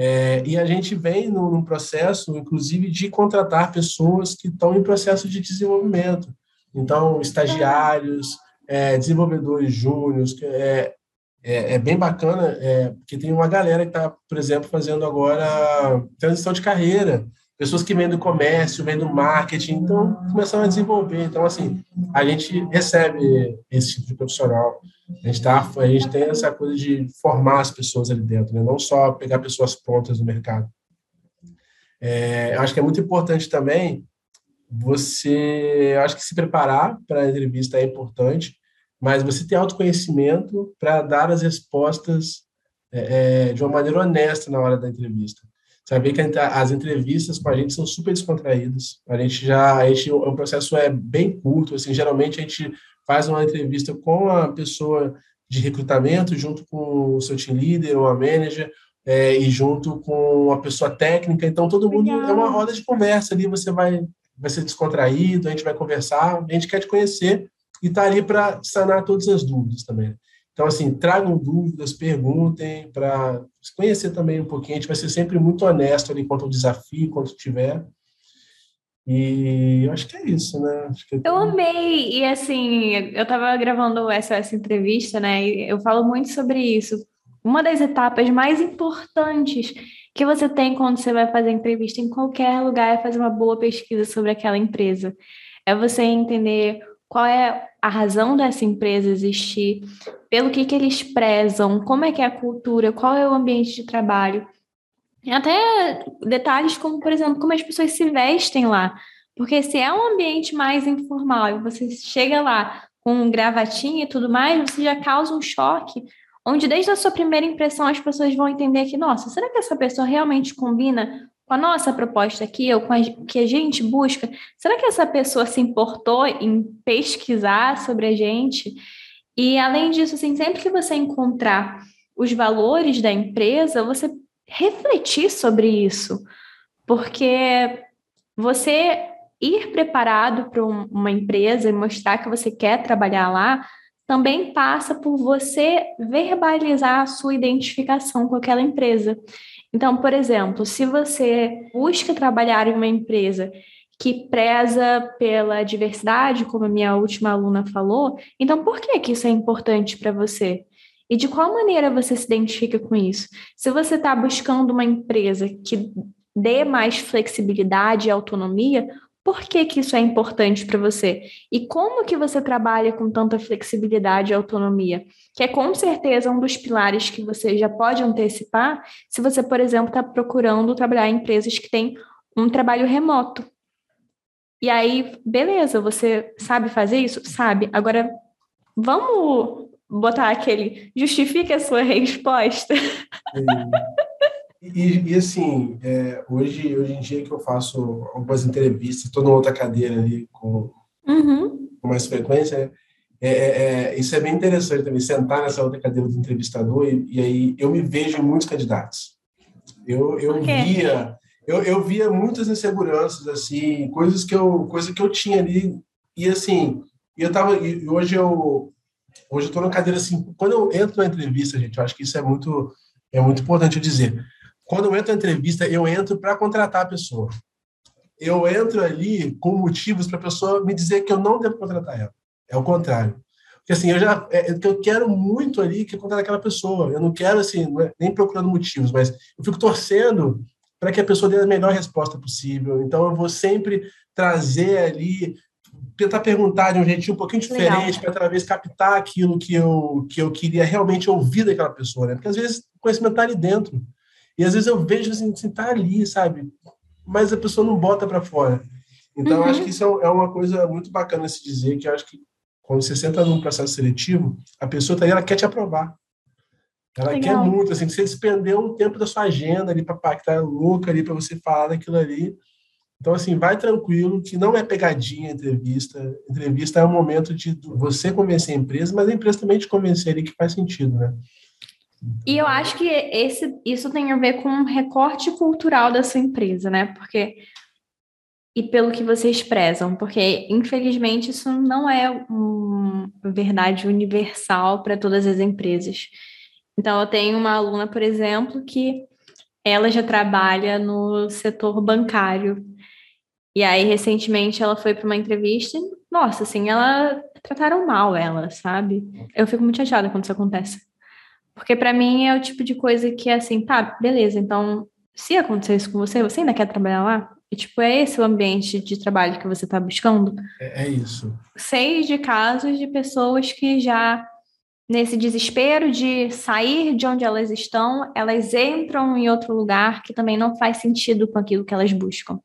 É, e a gente vem num, processo, inclusive, de contratar pessoas que estão em processo de desenvolvimento. Então, estagiários, é, desenvolvedores júniores, é, é, é, bem bacana, é, porque tem uma galera que está, por exemplo, fazendo agora transição de carreira pessoas que vêm do comércio, vêm do marketing, então começaram a desenvolver. Então, assim, a gente recebe esse tipo de profissional. A gente, tá, a gente tem essa coisa de formar as pessoas ali dentro, né? não só pegar pessoas prontas no mercado. É, eu acho que é muito importante também você, eu acho que se preparar para a entrevista é importante, mas você ter autoconhecimento para dar as respostas é, é, de uma maneira honesta na hora da entrevista saber que as entrevistas com a gente são super descontraídas. A gente já, a gente, o processo é bem curto, assim, geralmente a gente faz uma entrevista com a pessoa de recrutamento, junto com o seu team leader ou a manager, é, e junto com a pessoa técnica. Então, todo mundo Legal. é uma roda de conversa ali, você vai, vai ser descontraído, a gente vai conversar, a gente quer te conhecer e está ali para sanar todas as dúvidas também. Então, assim, tragam dúvidas, perguntem, para conhecer também um pouquinho. A gente vai ser sempre muito honesto ali quanto ao desafio, quanto tiver. E eu acho que é isso, né? É eu amei, e assim, eu estava gravando essa, essa entrevista, né? E eu falo muito sobre isso. Uma das etapas mais importantes que você tem quando você vai fazer entrevista em qualquer lugar é fazer uma boa pesquisa sobre aquela empresa. É você entender qual é a razão dessa empresa existir, pelo que, que eles prezam, como é que é a cultura, qual é o ambiente de trabalho. Até detalhes como, por exemplo, como as pessoas se vestem lá. Porque se é um ambiente mais informal e você chega lá com um gravatinha e tudo mais, você já causa um choque, onde desde a sua primeira impressão as pessoas vão entender que, nossa, será que essa pessoa realmente combina com a nossa proposta aqui, ou com o que a gente busca, será que essa pessoa se importou em pesquisar sobre a gente? E além disso, assim, sempre que você encontrar os valores da empresa, você refletir sobre isso, porque você ir preparado para uma empresa e mostrar que você quer trabalhar lá também passa por você verbalizar a sua identificação com aquela empresa. Então, por exemplo, se você busca trabalhar em uma empresa que preza pela diversidade, como a minha última aluna falou, então por que, que isso é importante para você? E de qual maneira você se identifica com isso? Se você está buscando uma empresa que dê mais flexibilidade e autonomia, por que, que isso é importante para você? E como que você trabalha com tanta flexibilidade e autonomia? Que é com certeza um dos pilares que você já pode antecipar se você, por exemplo, está procurando trabalhar em empresas que têm um trabalho remoto. E aí, beleza, você sabe fazer isso? Sabe. Agora, vamos botar aquele justifique a sua resposta. E, e assim, é, hoje, hoje em dia que eu faço algumas entrevistas, estou numa outra cadeira ali com, uhum. com mais frequência, é, é, é, isso é bem interessante também, sentar nessa outra cadeira do entrevistador e, e aí eu me vejo em muitos candidatos. Eu, eu via eu, eu via muitas inseguranças assim, coisas que eu coisa que eu tinha ali e assim, eu tava e hoje eu hoje eu tô na cadeira assim, quando eu entro na entrevista, gente, eu acho que isso é muito é muito importante dizer quando eu entro na entrevista, eu entro para contratar a pessoa. Eu entro ali com motivos para a pessoa me dizer que eu não devo contratar ela. É o contrário. Porque assim, eu já é, é eu quero muito ali que contratar aquela pessoa. Eu não quero assim, é, nem procurando motivos, mas eu fico torcendo para que a pessoa dê a melhor resposta possível. Então eu vou sempre trazer ali tentar perguntar de um jeitinho um pouquinho diferente para talvez captar aquilo que eu que eu queria realmente ouvir daquela pessoa, né? Porque às vezes o conhecimento está ali dentro. E às vezes eu vejo assim, assim tá ali, sabe? Mas a pessoa não bota para fora. Então, uhum. acho que isso é, é uma coisa muito bacana se dizer, que eu acho que quando você senta num processo seletivo, a pessoa tá ali, ela quer te aprovar. Ela Legal. quer muito, assim, você despendeu um tempo da sua agenda ali para pactar louca ali para você falar daquilo ali. Então, assim, vai tranquilo, que não é pegadinha a entrevista. Entrevista é um momento de você convencer a empresa, mas a empresa também te convencer ali que faz sentido, né? E eu acho que esse, isso tem a ver com um recorte cultural da sua empresa, né? Porque. E pelo que vocês prezam, porque infelizmente isso não é uma verdade universal para todas as empresas. Então, eu tenho uma aluna, por exemplo, que ela já trabalha no setor bancário e aí, recentemente, ela foi para uma entrevista e, nossa, assim, ela trataram mal ela, sabe? Eu fico muito chateada quando isso acontece. Porque para mim é o tipo de coisa que é assim, tá, beleza, então, se acontecer isso com você, você ainda quer trabalhar lá? E, tipo, é esse o ambiente de trabalho que você está buscando? É, é isso. Sei de casos de pessoas que já nesse desespero de sair de onde elas estão, elas entram em outro lugar que também não faz sentido com aquilo que elas buscam.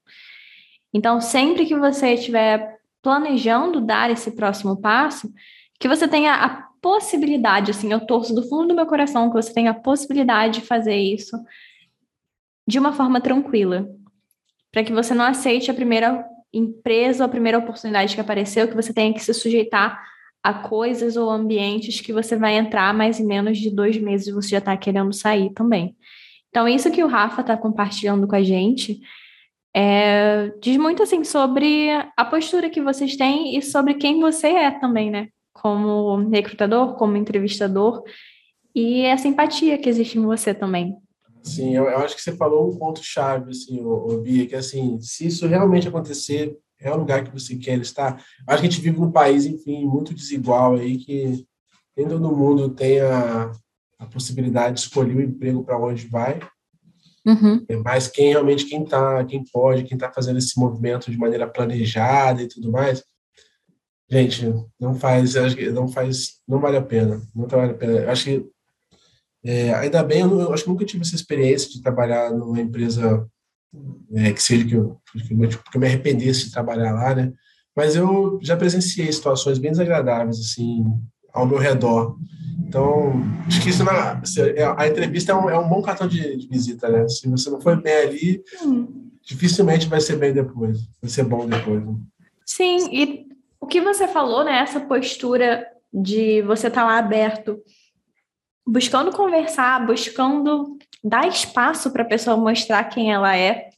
Então, sempre que você estiver planejando dar esse próximo passo, que você tenha a possibilidade, assim, eu torço do fundo do meu coração que você tenha a possibilidade de fazer isso de uma forma tranquila, para que você não aceite a primeira empresa a primeira oportunidade que apareceu, que você tenha que se sujeitar a coisas ou ambientes que você vai entrar mais em menos de dois meses você já está querendo sair também. Então, isso que o Rafa está compartilhando com a gente é, diz muito assim sobre a postura que vocês têm e sobre quem você é também, né? Como recrutador, como entrevistador e essa empatia que existe em você também. Sim, eu, eu acho que você falou um ponto chave, assim, o, o Bia, que assim, se isso realmente acontecer, é o lugar que você quer estar. Acho que a gente vive num país, enfim, muito desigual aí, que nem todo mundo tem a, a possibilidade de escolher o emprego para onde vai. Uhum. É mais quem realmente quem tá, quem pode, quem está fazendo esse movimento de maneira planejada e tudo mais. Gente, não faz, não faz, não vale a pena, não vale a pena. Acho que é, ainda bem, eu, eu, acho que nunca tive essa experiência de trabalhar numa empresa é, que seja que eu, que eu, que eu me arrependesse de trabalhar lá, né? Mas eu já presenciei situações bem desagradáveis assim ao meu redor então, acho que isso na, é, a entrevista é um, é um bom cartão de, de, visita, né? Se você não for bem ali, hum. dificilmente vai ser bem depois, vai ser bom depois. Né? Sim, e o que você falou, né? Essa postura de você estar tá lá aberto, buscando conversar, buscando dar espaço para a pessoa mostrar quem ela é.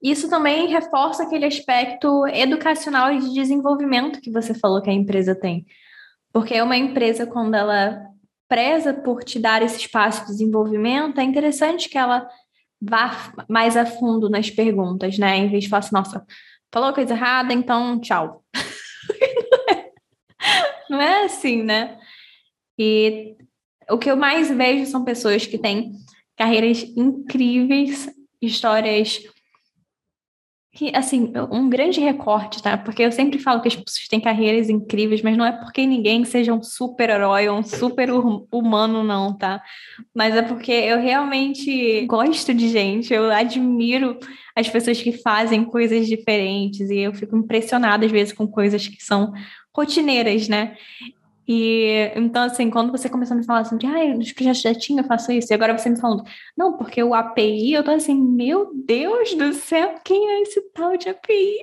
Isso também reforça aquele aspecto educacional e de desenvolvimento que você falou que a empresa tem. Porque uma empresa, quando ela preza por te dar esse espaço de desenvolvimento, é interessante que ela vá mais a fundo nas perguntas, né? Em vez de falar assim, nossa, falou coisa errada, então tchau. Não é assim, né? E o que eu mais vejo são pessoas que têm carreiras incríveis, histórias que, assim, um grande recorte, tá? Porque eu sempre falo que as pessoas têm carreiras incríveis, mas não é porque ninguém seja um super-herói ou um super-humano, não, tá? Mas é porque eu realmente gosto de gente, eu admiro as pessoas que fazem coisas diferentes e eu fico impressionada, às vezes, com coisas que são rotineiras, né? E então, assim, quando você começou a me falar sobre, ah, nos projetos já tinha, eu faço isso, e agora você me falando, não, porque o API, eu tô assim, meu Deus do céu, quem é esse tal de API?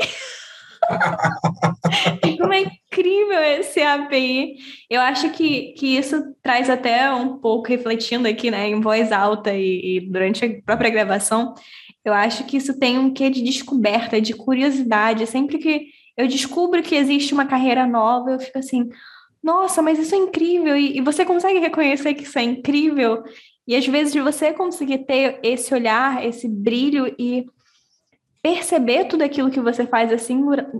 como é incrível esse API. Eu acho que, que isso traz até um pouco, refletindo aqui, né, em voz alta e, e durante a própria gravação, eu acho que isso tem um quê de descoberta, de curiosidade. Sempre que eu descubro que existe uma carreira nova, eu fico assim, nossa, mas isso é incrível, e, e você consegue reconhecer que isso é incrível, e às vezes você conseguir ter esse olhar, esse brilho e perceber tudo aquilo que você faz, a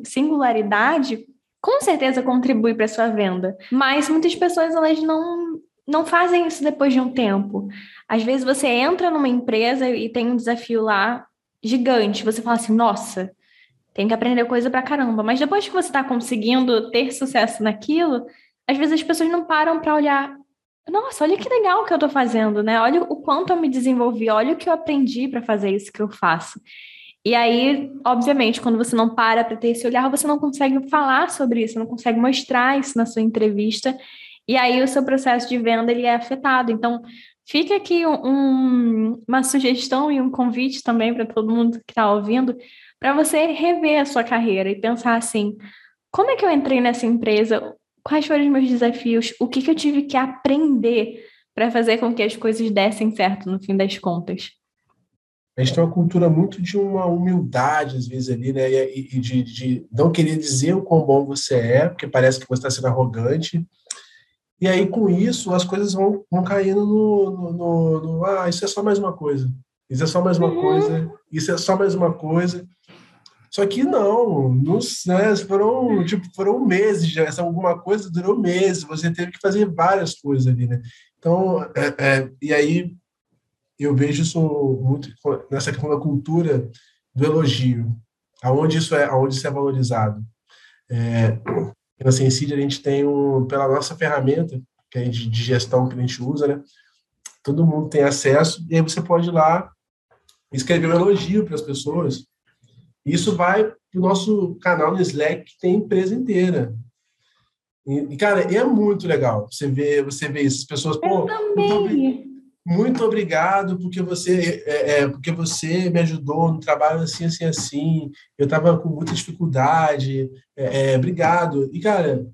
singularidade, com certeza contribui para sua venda. Mas muitas pessoas elas não não fazem isso depois de um tempo. Às vezes você entra numa empresa e tem um desafio lá gigante, você fala assim: "Nossa, tem que aprender coisa pra caramba". Mas depois que você está conseguindo ter sucesso naquilo, às vezes as pessoas não param para olhar. Nossa, olha que legal que eu estou fazendo, né? Olha o quanto eu me desenvolvi, olha o que eu aprendi para fazer isso que eu faço. E aí, obviamente, quando você não para para ter esse olhar, você não consegue falar sobre isso, não consegue mostrar isso na sua entrevista. E aí o seu processo de venda ele é afetado. Então, fica aqui um, uma sugestão e um convite também para todo mundo que está ouvindo para você rever a sua carreira e pensar assim: como é que eu entrei nessa empresa? Quais foram os meus desafios? O que, que eu tive que aprender para fazer com que as coisas dessem certo no fim das contas? A gente tem uma cultura muito de uma humildade, às vezes, ali, né? E, e de, de, não querer dizer o quão bom você é, porque parece que você está sendo arrogante. E aí, com isso, as coisas vão, vão caindo no, no, no, no Ah, isso é só mais uma coisa. Isso é só mais uma uhum. coisa. Isso é só mais uma coisa. Só que não, nos, né, foram, tipo, foram meses já, essa alguma coisa durou meses, você teve que fazer várias coisas ali, né? Então, é, é, e aí eu vejo isso muito nessa questão da cultura do elogio, aonde isso é, aonde isso é valorizado. É, na Sensid a gente tem um, pela nossa ferramenta que gente, de gestão que a gente usa, né? Todo mundo tem acesso e aí você pode ir lá escrever um elogio para as pessoas isso vai para o nosso canal no Slack, que tem empresa inteira. E, cara, é muito legal você ver, você ver isso. As pessoas, pô, muito, muito, obrigado porque você, é, é, porque você me ajudou no trabalho assim, assim, assim. Eu estava com muita dificuldade. É, é, obrigado. E, cara,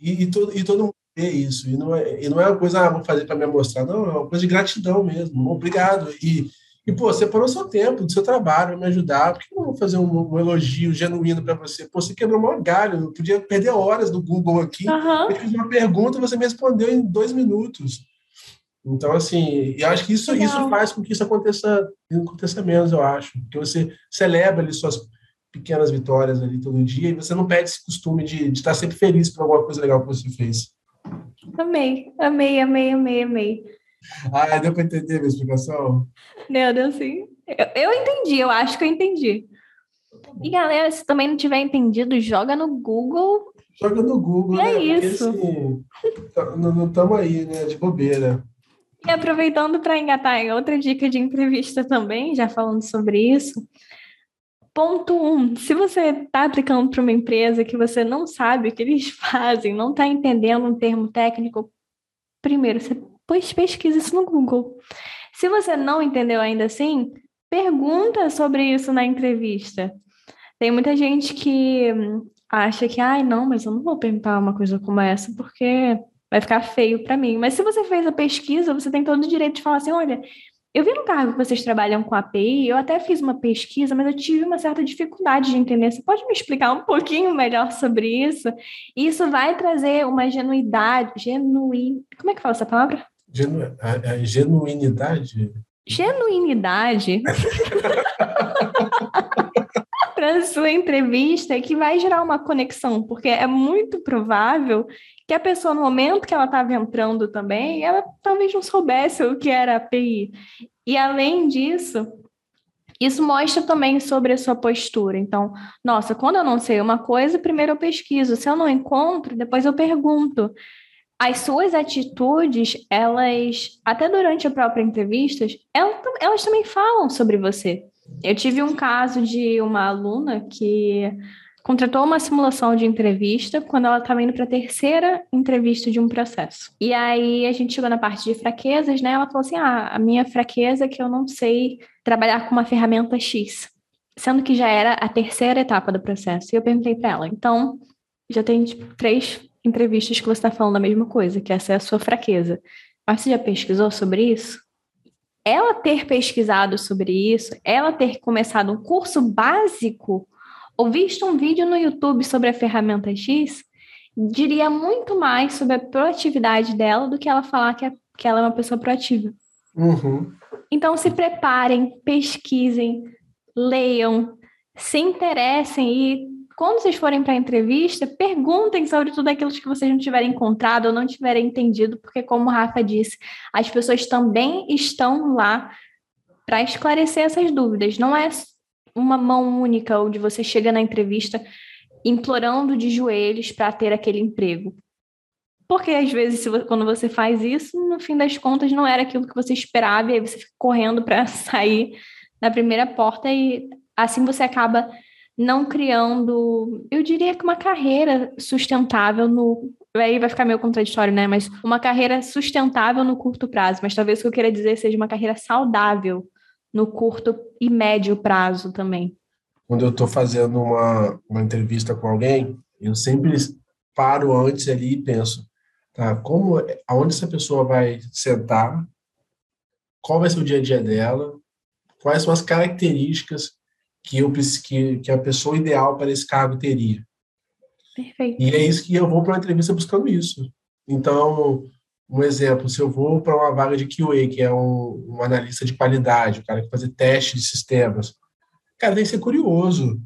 e, e, todo, e todo mundo vê isso. E não é, e não é uma coisa, ah, vou fazer para me mostrar. Não, é uma coisa de gratidão mesmo. Obrigado. E e, pô, você parou seu tempo, do seu trabalho, me ajudar. Por que não vou fazer um, um elogio genuíno para você? Pô, você quebrou um galho. Eu podia perder horas no Google aqui. Uhum. Eu fiz uma pergunta e você me respondeu em dois minutos. Então, assim, eu acho que isso, isso faz com que isso aconteça, aconteça menos, eu acho. Porque você celebra ali suas pequenas vitórias ali todo dia e você não perde esse costume de, de estar sempre feliz por alguma coisa legal que você fez. Amei, amei, amei, amei, amei. Ah, deu para entender a minha explicação? Deu, deu sim. Eu, eu entendi, eu acho que eu entendi. E galera, se também não tiver entendido, joga no Google. Joga no Google, e é né? É isso. Porque, assim, tá, não estamos aí, né? De bobeira. E aproveitando para engatar em outra dica de entrevista também, já falando sobre isso. Ponto um, se você está aplicando para uma empresa que você não sabe o que eles fazem, não está entendendo um termo técnico, primeiro, você pois pesquisa isso no Google. Se você não entendeu ainda assim, pergunta sobre isso na entrevista. Tem muita gente que acha que, ai, não, mas eu não vou perguntar uma coisa como essa porque vai ficar feio para mim. Mas se você fez a pesquisa, você tem todo o direito de falar assim: olha, eu vi no cargo que vocês trabalham com API, eu até fiz uma pesquisa, mas eu tive uma certa dificuldade de entender. Você pode me explicar um pouquinho melhor sobre isso? Isso vai trazer uma genuidade, genuína. Como é que fala essa palavra? Genu, a, a genuinidade? Genuinidade para sua entrevista que vai gerar uma conexão, porque é muito provável que a pessoa, no momento que ela estava entrando também, ela talvez não soubesse o que era API. E além disso, isso mostra também sobre a sua postura. Então, nossa, quando eu não sei uma coisa, primeiro eu pesquiso. Se eu não encontro, depois eu pergunto as suas atitudes, elas, até durante a própria entrevista, elas, elas também falam sobre você. Eu tive um caso de uma aluna que contratou uma simulação de entrevista quando ela estava indo para a terceira entrevista de um processo. E aí a gente chegou na parte de fraquezas, né? Ela falou assim: ah, a minha fraqueza é que eu não sei trabalhar com uma ferramenta X. Sendo que já era a terceira etapa do processo. E eu perguntei para ela: então, já tem tipo, três entrevistas que você está falando a mesma coisa, que essa é a sua fraqueza. Mas você já pesquisou sobre isso? Ela ter pesquisado sobre isso, ela ter começado um curso básico ou visto um vídeo no YouTube sobre a ferramenta X, diria muito mais sobre a proatividade dela do que ela falar que, é, que ela é uma pessoa proativa. Uhum. Então, se preparem, pesquisem, leiam, se interessem e quando vocês forem para a entrevista, perguntem sobre tudo aquilo que vocês não tiverem encontrado ou não tiverem entendido, porque, como o Rafa disse, as pessoas também estão lá para esclarecer essas dúvidas. Não é uma mão única onde você chega na entrevista implorando de joelhos para ter aquele emprego. Porque às vezes, quando você faz isso, no fim das contas, não era aquilo que você esperava, e aí você fica correndo para sair na primeira porta, e assim você acaba não criando, eu diria que uma carreira sustentável no. Aí vai ficar meio contraditório, né? Mas uma carreira sustentável no curto prazo. Mas talvez o que eu queira dizer seja uma carreira saudável no curto e médio prazo também. quando eu estou fazendo uma, uma entrevista com alguém, eu sempre paro antes ali e penso, tá, como, aonde essa pessoa vai sentar, qual vai ser o dia a dia dela, quais são as características que, eu, que, que a pessoa ideal para esse cargo teria. Perfeito. E é isso que eu vou para uma entrevista buscando isso. Então, um exemplo, se eu vou para uma vaga de QA, que é um, um analista de qualidade, o cara que fazer teste de sistemas, cara, tem que ser curioso,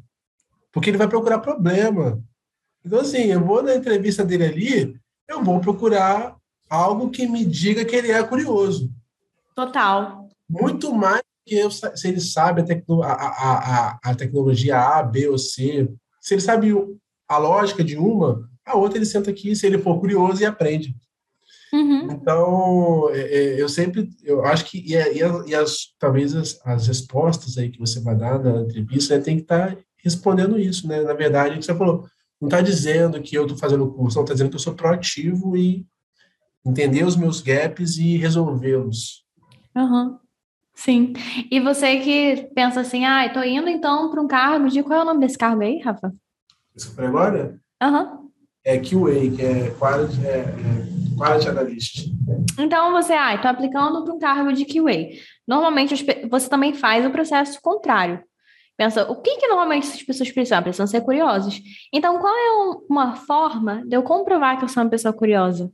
porque ele vai procurar problema. Então, assim, eu vou na entrevista dele ali, eu vou procurar algo que me diga que ele é curioso. Total. Muito mais que eu, se ele sabe a, tecno, a, a, a, tecnologia A, B ou C, se ele sabe a lógica de uma, a outra ele senta aqui, se ele for curioso, e aprende. Uhum. Então, é, é, eu sempre, eu acho que, e, e, e as, talvez as, as, respostas aí que você vai dar na entrevista, né, tem que estar tá respondendo isso, né? Na verdade, o que você falou, não está dizendo que eu estou fazendo o curso, não está dizendo que eu sou proativo e entender os meus gaps e resolvê-los. Uhum. Sim. E você que pensa assim, ah, estou indo então para um cargo de qual é o nome desse cargo aí, Rafa? Isso foi agora? Aham. Uhum. É QA, que é Quality, é, é quality Analyst. Então você, ah, estou aplicando para um cargo de QA. Normalmente você também faz o processo contrário. Pensa, o que, que normalmente as pessoas precisam? Precisam ser curiosas. Então, qual é uma forma de eu comprovar que eu sou uma pessoa curiosa?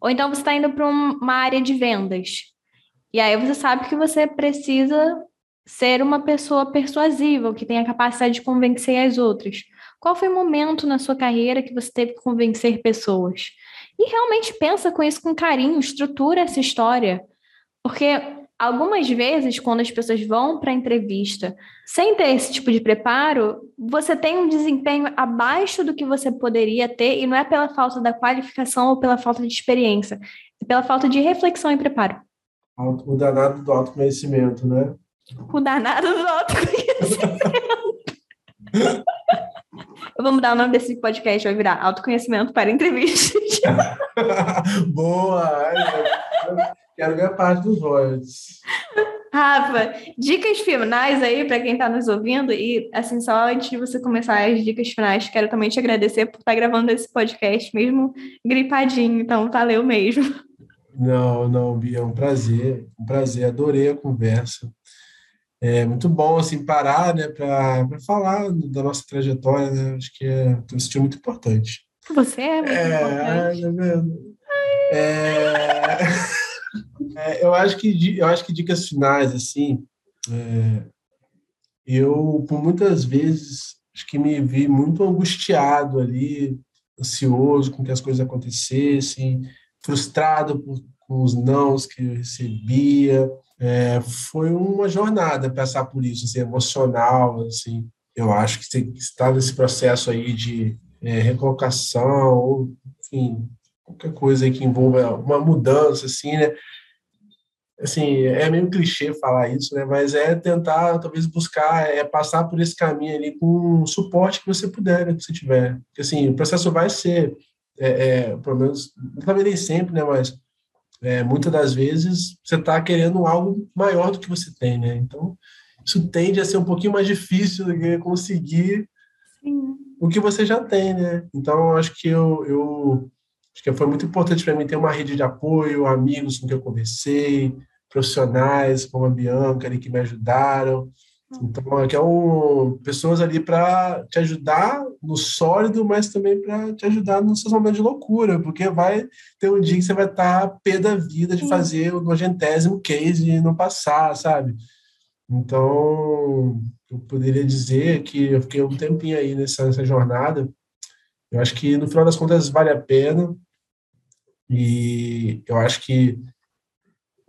Ou então você está indo para uma área de vendas. E aí você sabe que você precisa ser uma pessoa persuasiva, que tenha a capacidade de convencer as outras. Qual foi o momento na sua carreira que você teve que convencer pessoas? E realmente pensa com isso com carinho, estrutura essa história. Porque algumas vezes, quando as pessoas vão para a entrevista sem ter esse tipo de preparo, você tem um desempenho abaixo do que você poderia ter, e não é pela falta da qualificação ou pela falta de experiência, é pela falta de reflexão e preparo. O danado do autoconhecimento, né? O danado do autoconhecimento. Eu vou mudar o nome desse podcast, vai virar Autoconhecimento para Entrevistas. Boa! Quero ver a parte dos royalties. Rafa, dicas finais aí para quem está nos ouvindo. E, assim, só antes de você começar as dicas finais, quero também te agradecer por estar tá gravando esse podcast, mesmo gripadinho. Então, valeu mesmo. Não, não, Bia, é um prazer. Um prazer, adorei a conversa. É muito bom, assim, parar, né, para falar da nossa trajetória, né? Acho que é um muito importante. Você é muito é, importante. É, é, é, eu, acho que, eu acho que dicas finais, assim, é, eu, por muitas vezes, acho que me vi muito angustiado ali, ansioso com que as coisas acontecessem, frustrado por, com os nãos que eu recebia. É, foi uma jornada passar por isso, assim, emocional, assim. Eu acho que você está nesse processo aí de é, recolocação, ou, enfim, qualquer coisa que envolva uma mudança, assim, né? Assim, é meio clichê falar isso, né? Mas é tentar, talvez, buscar, é passar por esse caminho ali com o suporte que você puder, né, que você tiver. Porque, assim, o processo vai ser, é, é, pelo menos, talvez nem sempre, né? Mas é, muitas das vezes você está querendo algo maior do que você tem, né? Então, isso tende a ser um pouquinho mais difícil do que conseguir Sim. o que você já tem, né? Então, acho que eu, eu acho que foi muito importante para mim ter uma rede de apoio, amigos com quem eu conversei, profissionais como a Bianca ali que me ajudaram. Então, aqui é um, pessoas ali para te ajudar no sólido, mas também para te ajudar nos seus momentos de loucura, porque vai ter um dia que você vai estar tá pé da vida de fazer o nojentésimo case e não passar, sabe? Então, eu poderia dizer que eu fiquei um tempinho aí nessa, nessa jornada. Eu acho que, no final das contas, vale a pena. E eu acho que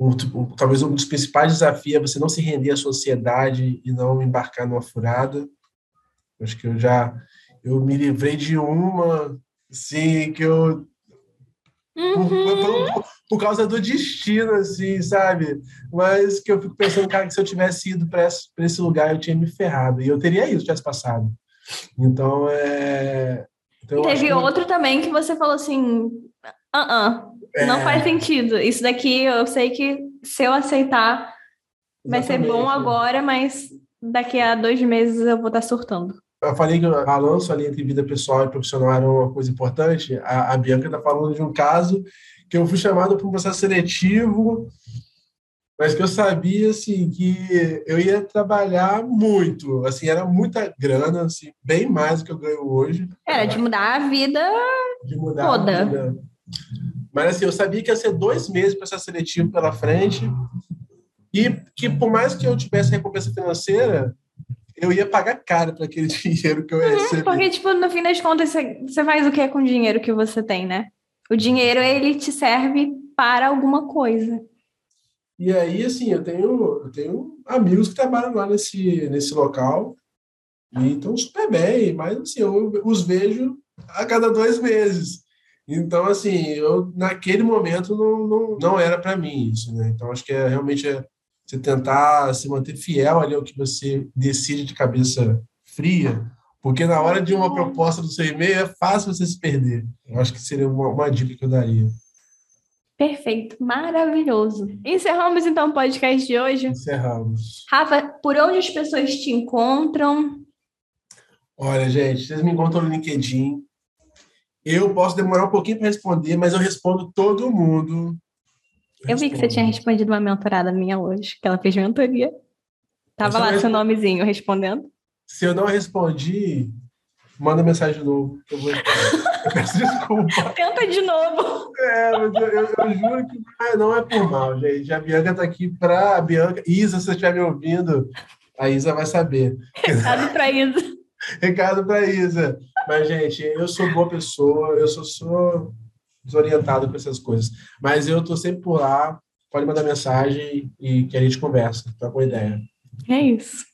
um, talvez um dos principais desafios é você não se render à sociedade e não embarcar numa furada. Acho que eu já eu me livrei de uma, sim, que eu uhum. por, por, por, causa do destino, assim, sabe? Mas que eu fico pensando, cara, que se eu tivesse ido para esse, esse, lugar, eu tinha me ferrado. E eu teria isso, tivesse passado. Então, é... Então, Teve que... outro também que você falou assim, ah, uh, -uh é... Não faz sentido. Isso daqui eu sei que se eu aceitar vai ser bom agora, mas daqui a dois meses eu vou estar surtando. Eu falei que o balanço ali entre vida pessoal e profissional era uma coisa importante. A, a Bianca está falando de um caso que eu fui chamado para um processo seletivo, mas que eu sabia assim que eu ia trabalhar muito, assim era muita grana, assim, bem mais do que eu ganho hoje. Era de mudar a vida de mudar toda. A vida. Mas assim, eu sabia que ia ser dois meses de processo seletivo pela frente e que por mais que eu tivesse recompensa financeira, eu ia pagar caro para aquele dinheiro que eu ia uhum, receber. Porque, tipo, no fim das contas, você faz o que com o dinheiro que você tem, né? O dinheiro, ele te serve para alguma coisa. E aí, assim, eu tenho, eu tenho amigos que trabalham lá nesse, nesse local e estão super bem, mas, assim, eu os vejo a cada dois meses. Então, assim, eu naquele momento não, não, não era para mim isso, né? Então, acho que é realmente é você tentar se manter fiel ali ao que você decide de cabeça fria, porque na hora de uma proposta do seu e-mail é fácil você se perder. Eu acho que seria uma, uma dica que eu daria. Perfeito, maravilhoso. Encerramos então o podcast de hoje? Encerramos. Rafa, por onde as pessoas te encontram? Olha, gente, vocês me encontram no LinkedIn. Eu posso demorar um pouquinho para responder, mas eu respondo todo mundo. Eu vi que você tinha respondido uma mentorada minha hoje, que ela fez mentoria. Tava lá seu nomezinho respondendo. Se eu não respondi, manda mensagem de novo, eu vou eu peço desculpa. Tenta de novo. É, mas eu, eu, eu juro que ah, não é por mal, gente. A Bianca tá aqui para a Bianca. Isa, se você estiver me ouvindo, a Isa vai saber. Recado para Isa. Recado para Isa. Mas, gente, eu sou boa pessoa, eu sou, sou desorientado com essas coisas. Mas eu tô sempre por lá, pode mandar mensagem e que a gente conversa, tá com ideia. É isso.